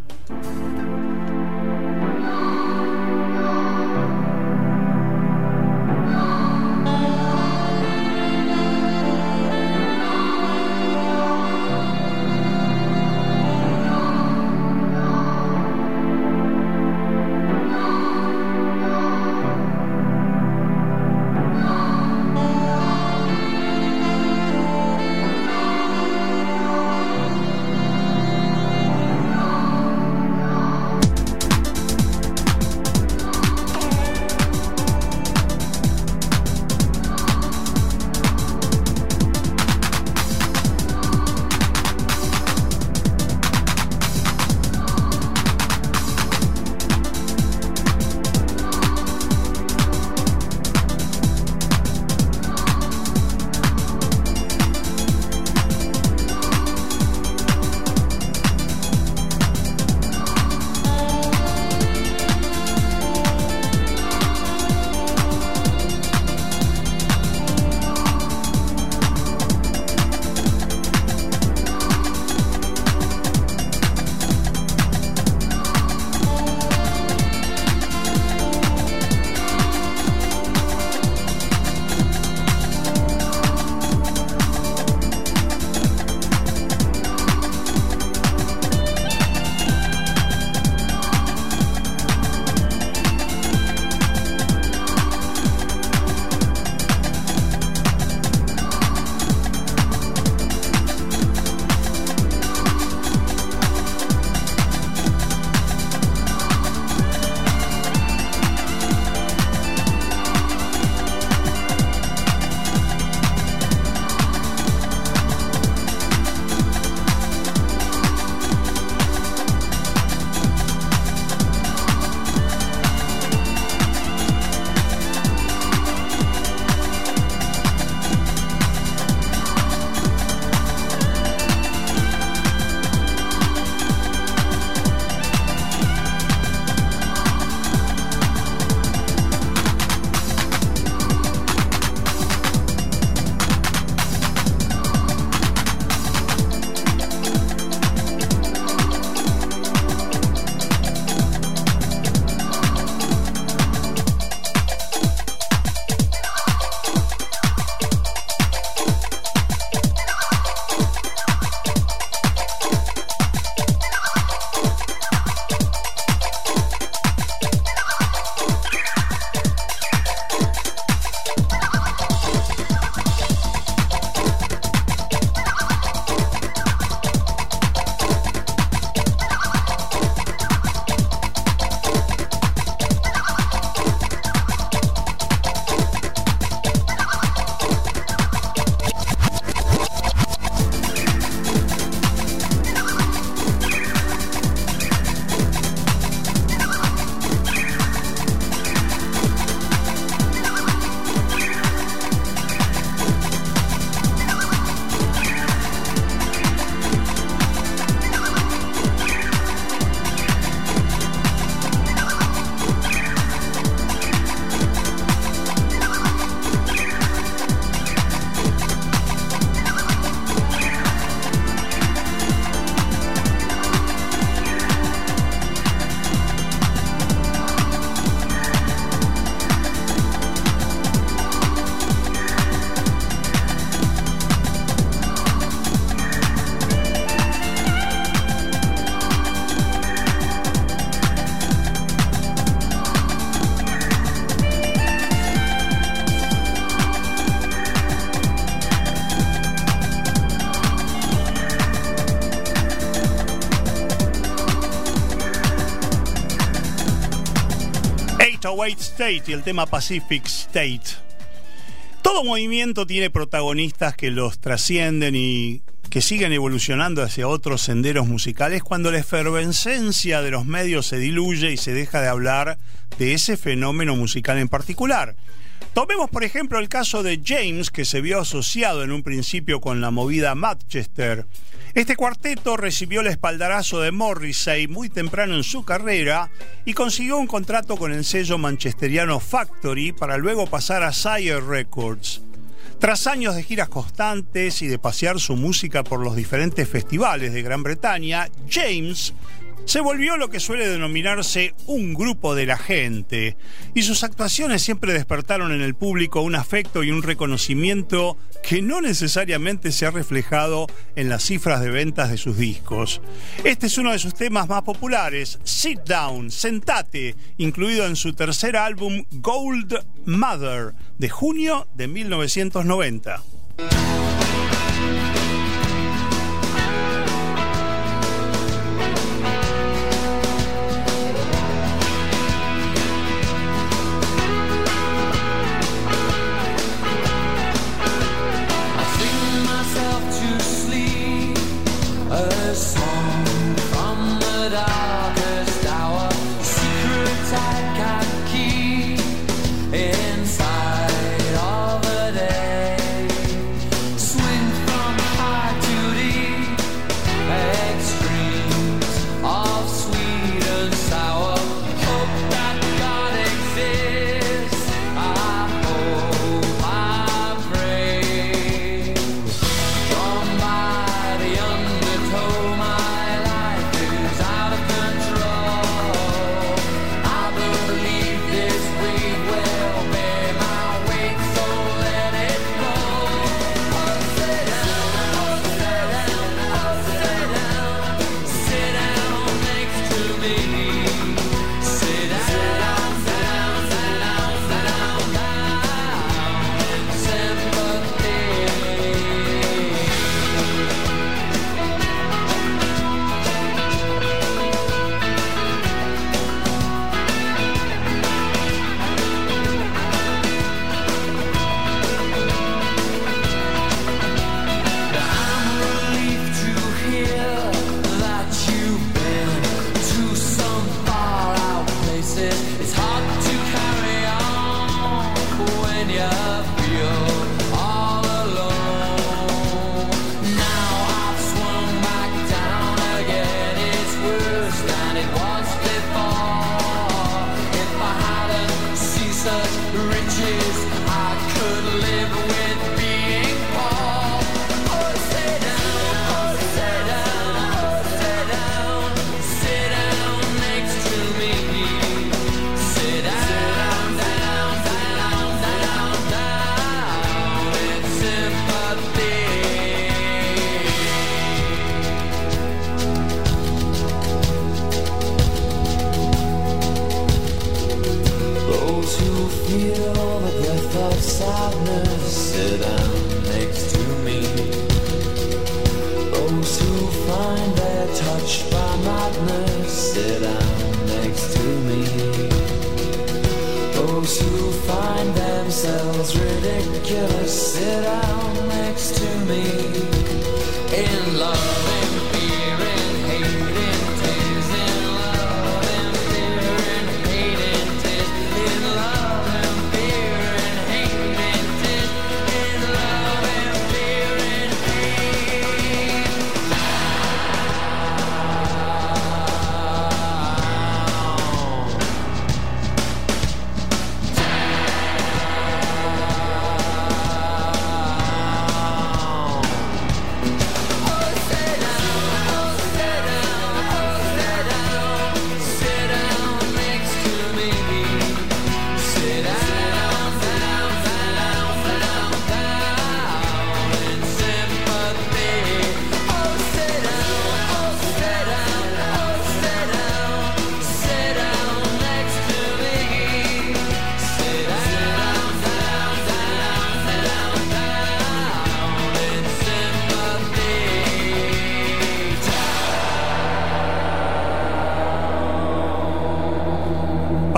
White State y el tema Pacific State. Todo movimiento tiene protagonistas que los trascienden y que siguen evolucionando hacia otros senderos musicales cuando la efervescencia de los medios se diluye y se deja de hablar de ese fenómeno musical en particular. Tomemos por ejemplo el caso de James que se vio asociado en un principio con la movida Manchester este cuarteto recibió el espaldarazo de Morrissey muy temprano en su carrera y consiguió un contrato con el sello manchesteriano Factory para luego pasar a Sire Records. Tras años de giras constantes y de pasear su música por los diferentes festivales de Gran Bretaña, James se volvió lo que suele denominarse un grupo de la gente, y sus actuaciones siempre despertaron en el público un afecto y un reconocimiento que no necesariamente se ha reflejado en las cifras de ventas de sus discos. Este es uno de sus temas más populares, Sit Down, Sentate, incluido en su tercer álbum Gold Mother, de junio de 1990.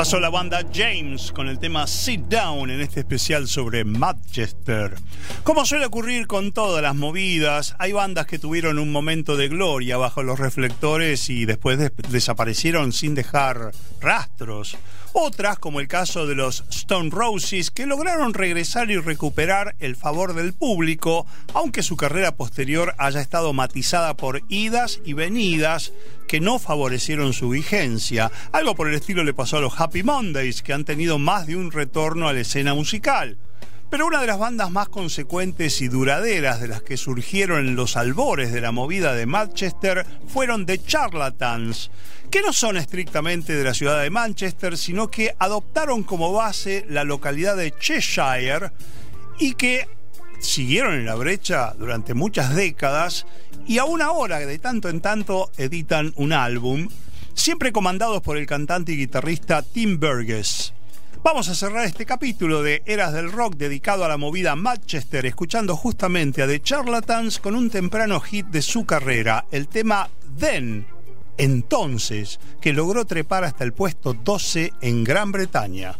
pasó la banda James con el tema Sit Down en este especial sobre Manchester. Como suele ocurrir con todas las movidas, hay bandas que tuvieron un momento de gloria bajo los reflectores y después desaparecieron sin dejar rastros. Otras, como el caso de los Stone Roses, que lograron regresar y recuperar el favor del público, aunque su carrera posterior haya estado matizada por idas y venidas que no favorecieron su vigencia. Algo por el estilo le pasó a los Happy Mondays, que han tenido más de un retorno a la escena musical. Pero una de las bandas más consecuentes y duraderas de las que surgieron en los albores de la movida de Manchester fueron The Charlatans, que no son estrictamente de la ciudad de Manchester, sino que adoptaron como base la localidad de Cheshire y que siguieron en la brecha durante muchas décadas y aún ahora de tanto en tanto editan un álbum, siempre comandados por el cantante y guitarrista Tim Burgess. Vamos a cerrar este capítulo de Eras del Rock dedicado a la movida Manchester, escuchando justamente a The Charlatans con un temprano hit de su carrera, el tema Then, entonces, que logró trepar hasta el puesto 12 en Gran Bretaña.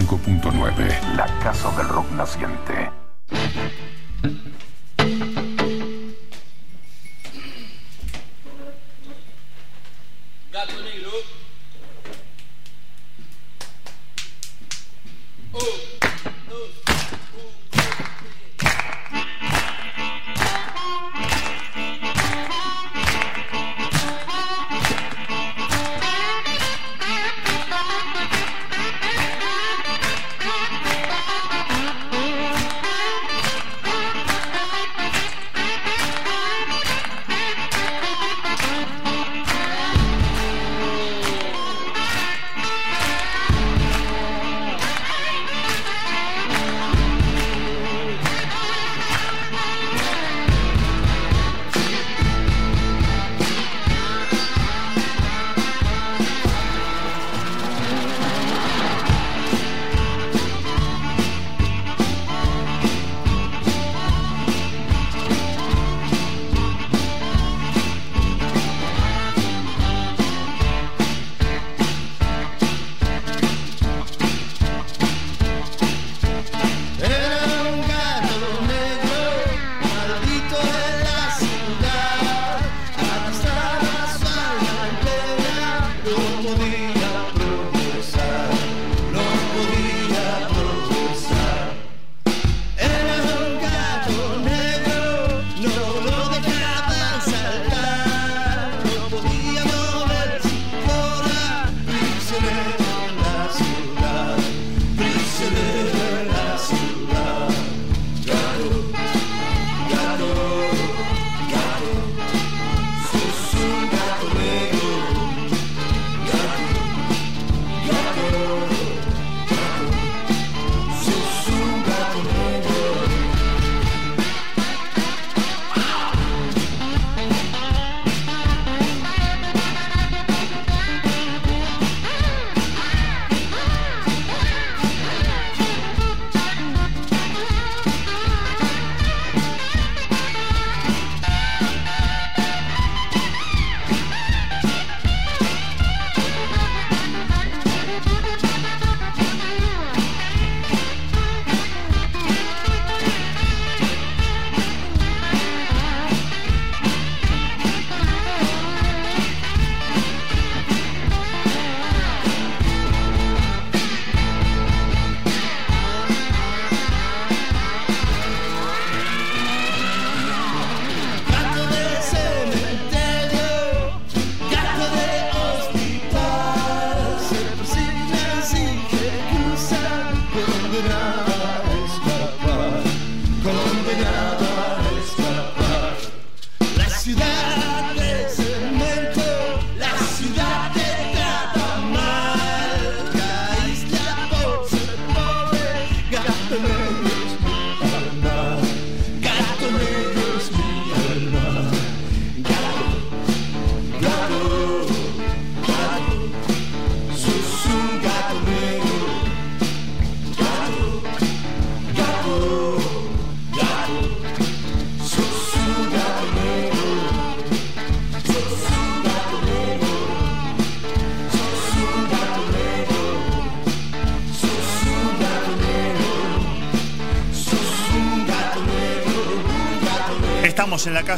95.9.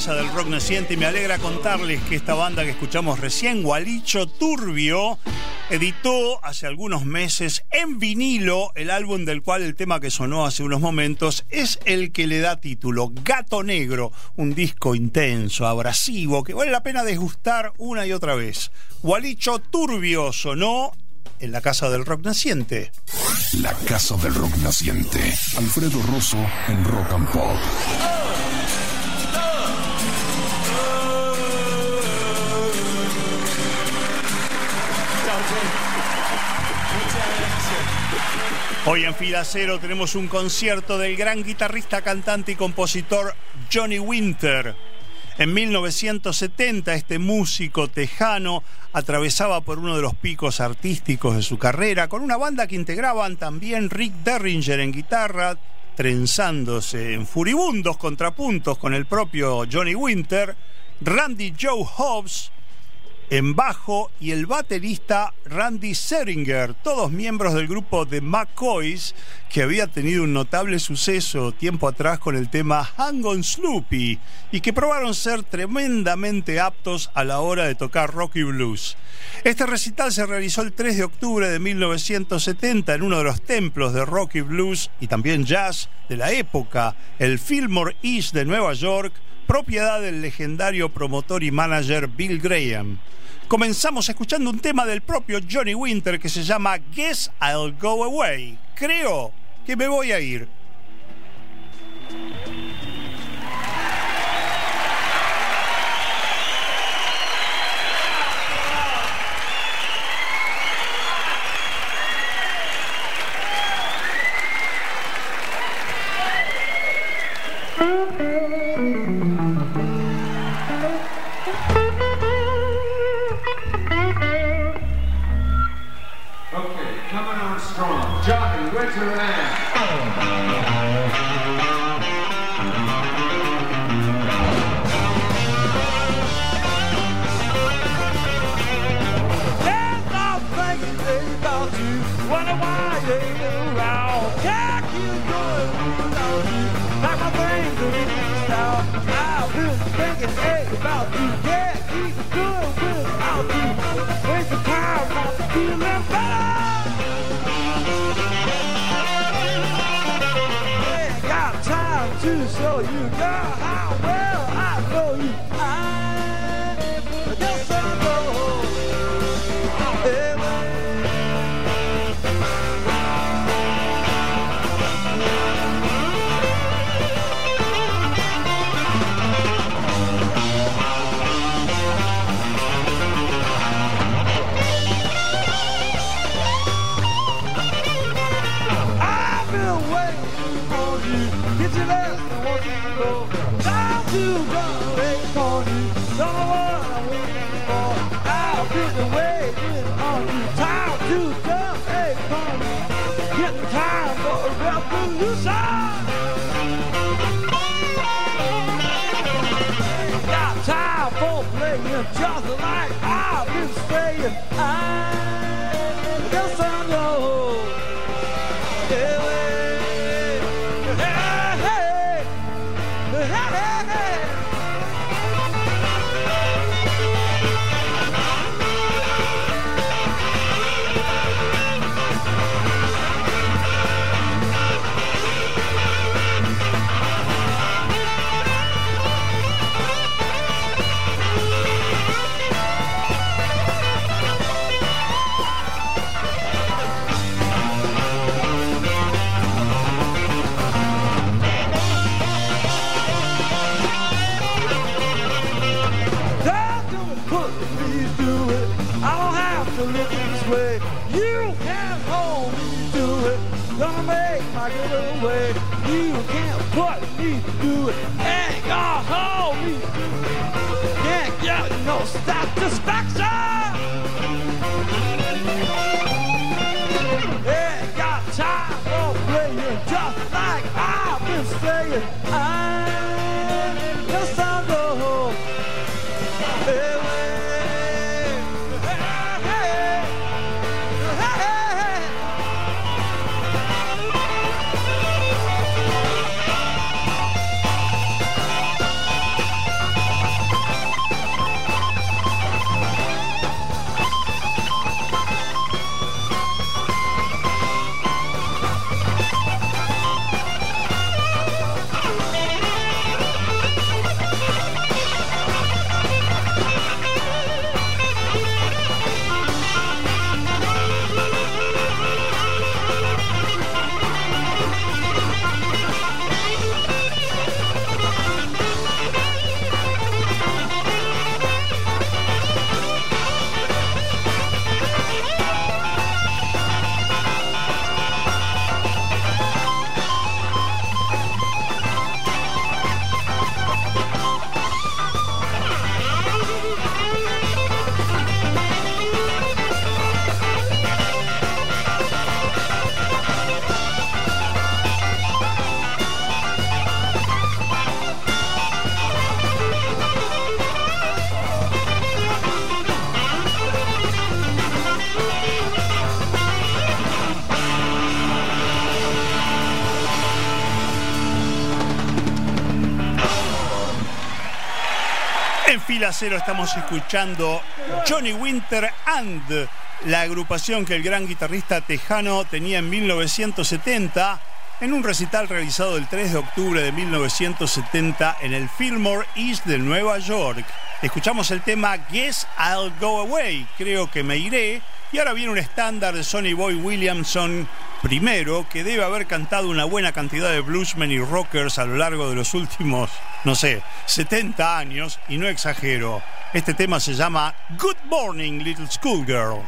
Casa del rock naciente y me alegra contarles que esta banda que escuchamos recién, Gualicho Turbio, editó hace algunos meses en vinilo el álbum del cual el tema que sonó hace unos momentos es el que le da título Gato Negro, un disco intenso, abrasivo, que vale la pena desgustar una y otra vez. Gualicho Turbio sonó en la casa del rock naciente. La casa del rock naciente. Alfredo Rosso en Rock and Pop. Hoy en Fila Cero tenemos un concierto del gran guitarrista, cantante y compositor Johnny Winter. En 1970 este músico tejano atravesaba por uno de los picos artísticos de su carrera con una banda que integraban también Rick Derringer en guitarra, trenzándose en furibundos contrapuntos con el propio Johnny Winter, Randy Joe Hobbs en bajo y el baterista Randy Seringer, todos miembros del grupo de McCoys, que había tenido un notable suceso tiempo atrás con el tema Hang on Snoopy y que probaron ser tremendamente aptos a la hora de tocar rock y blues. Este recital se realizó el 3 de octubre de 1970 en uno de los templos de rock y blues y también jazz de la época, el Fillmore East de Nueva York, propiedad del legendario promotor y manager Bill Graham. Comenzamos escuchando un tema del propio Johnny Winter que se llama Guess I'll Go Away. Creo que me voy a ir. Okay, coming on strong. Jogging, winter and... you, girl, fila cero estamos escuchando Johnny Winter and la agrupación que el gran guitarrista tejano tenía en 1970 en un recital realizado el 3 de octubre de 1970 en el Fillmore East de Nueva York. Escuchamos el tema Guess I'll Go Away, creo que me iré, y ahora viene un estándar de Sonny Boy Williamson primero, que debe haber cantado una buena cantidad de bluesmen y rockers a lo largo de los últimos, no sé, 70 años, y no exagero. Este tema se llama Good Morning Little Schoolgirl.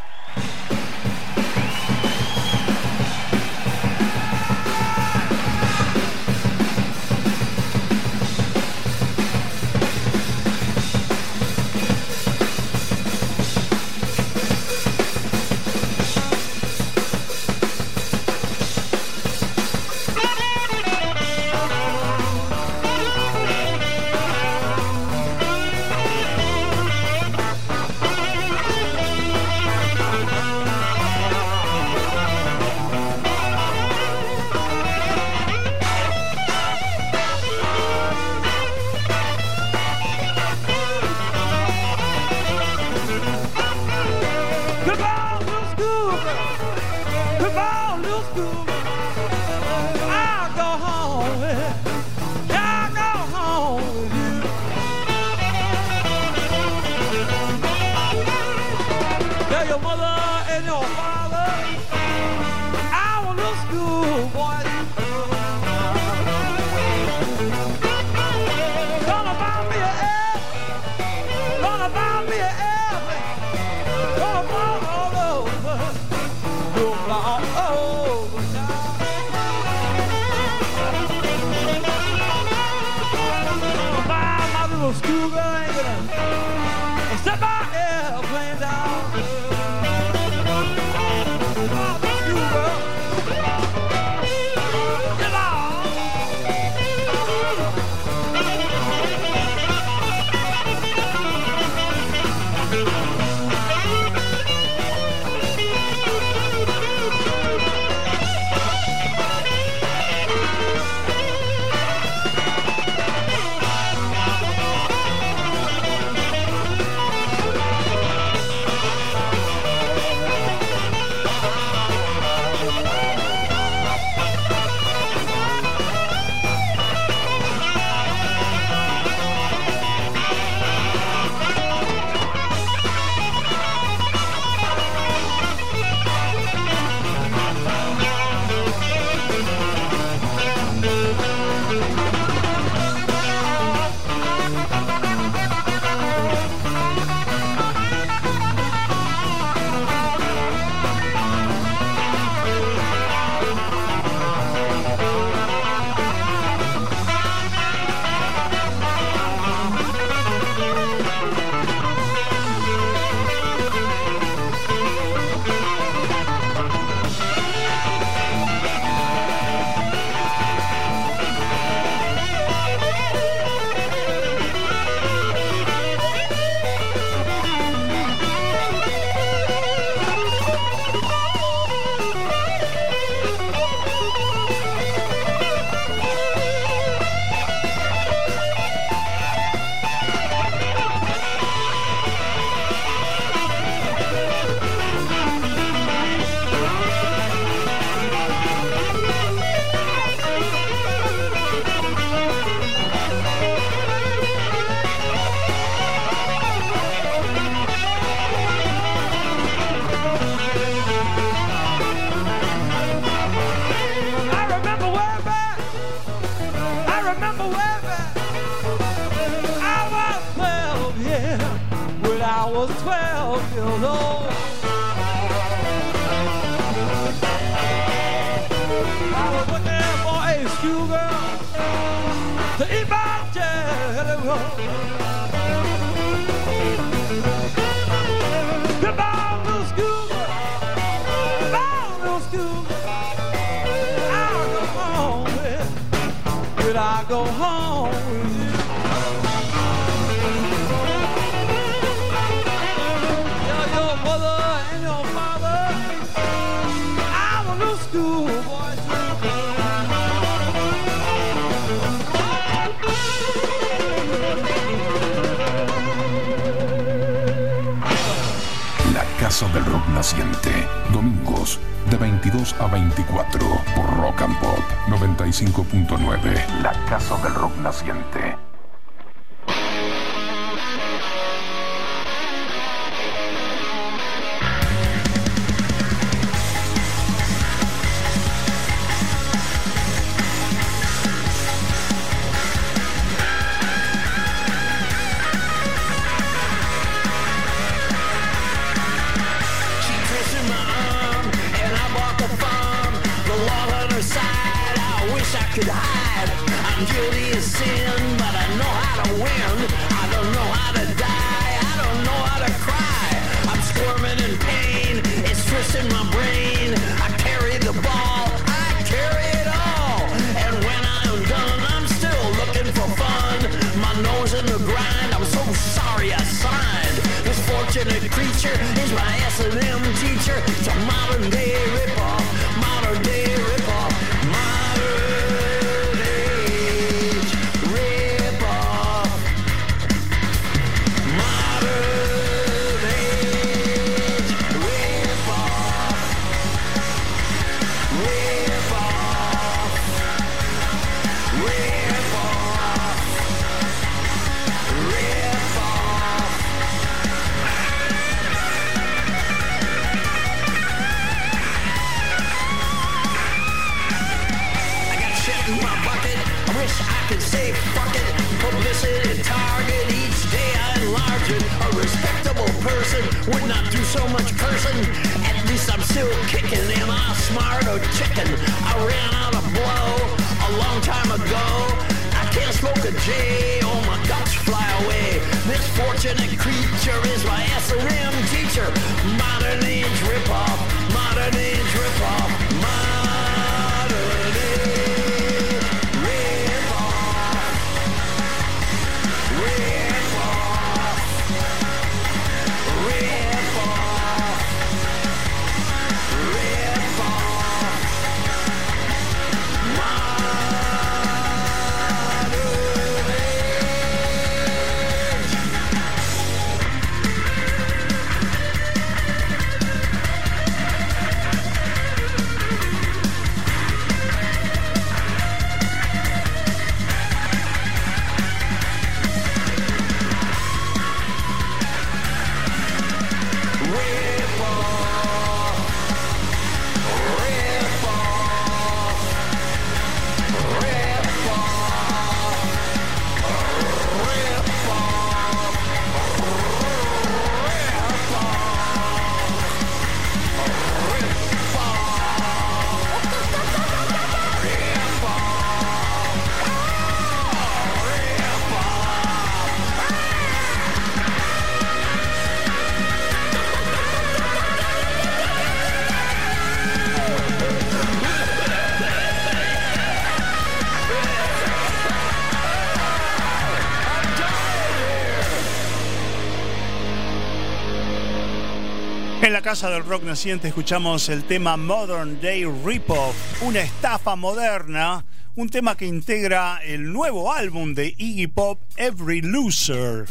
Casa del rock naciente escuchamos el tema Modern Day Ripoff, una estafa moderna, un tema que integra el nuevo álbum de Iggy Pop, Every Loser.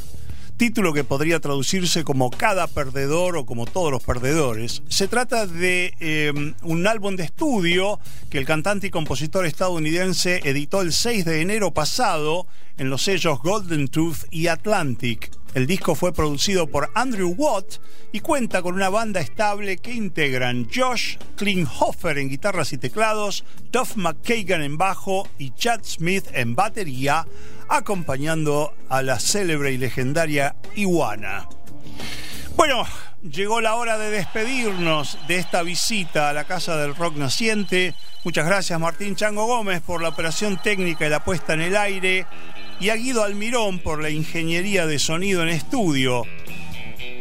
Título que podría traducirse como Cada Perdedor o como Todos los Perdedores. Se trata de eh, un álbum de estudio que el cantante y compositor estadounidense editó el 6 de enero pasado en los sellos Golden Tooth y Atlantic. El disco fue producido por Andrew Watt y cuenta con una banda estable que integran Josh Klinghoffer en guitarras y teclados, Duff McKagan en bajo y Chad Smith en batería, acompañando a la célebre y legendaria Iguana. Bueno, llegó la hora de despedirnos de esta visita a la Casa del Rock Naciente. Muchas gracias Martín Chango Gómez por la operación técnica y la puesta en el aire y a Guido Almirón por la ingeniería de sonido en estudio.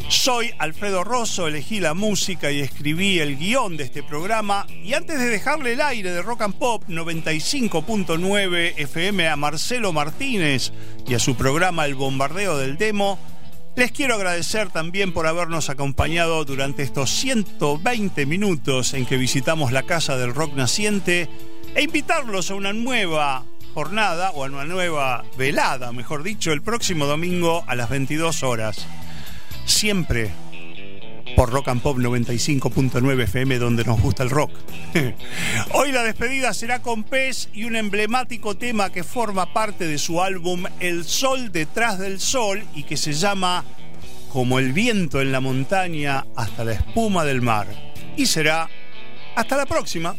Soy Alfredo Rosso, elegí la música y escribí el guion de este programa y antes de dejarle el aire de Rock and Pop 95.9 FM a Marcelo Martínez y a su programa El Bombardeo del Demo, les quiero agradecer también por habernos acompañado durante estos 120 minutos en que visitamos la Casa del Rock Naciente e invitarlos a una nueva jornada o a una nueva velada, mejor dicho, el próximo domingo a las 22 horas. Siempre, por Rock and Pop 95.9 FM donde nos gusta el rock. Hoy la despedida será con Pez y un emblemático tema que forma parte de su álbum El Sol detrás del Sol y que se llama Como el viento en la montaña hasta la espuma del mar. Y será hasta la próxima.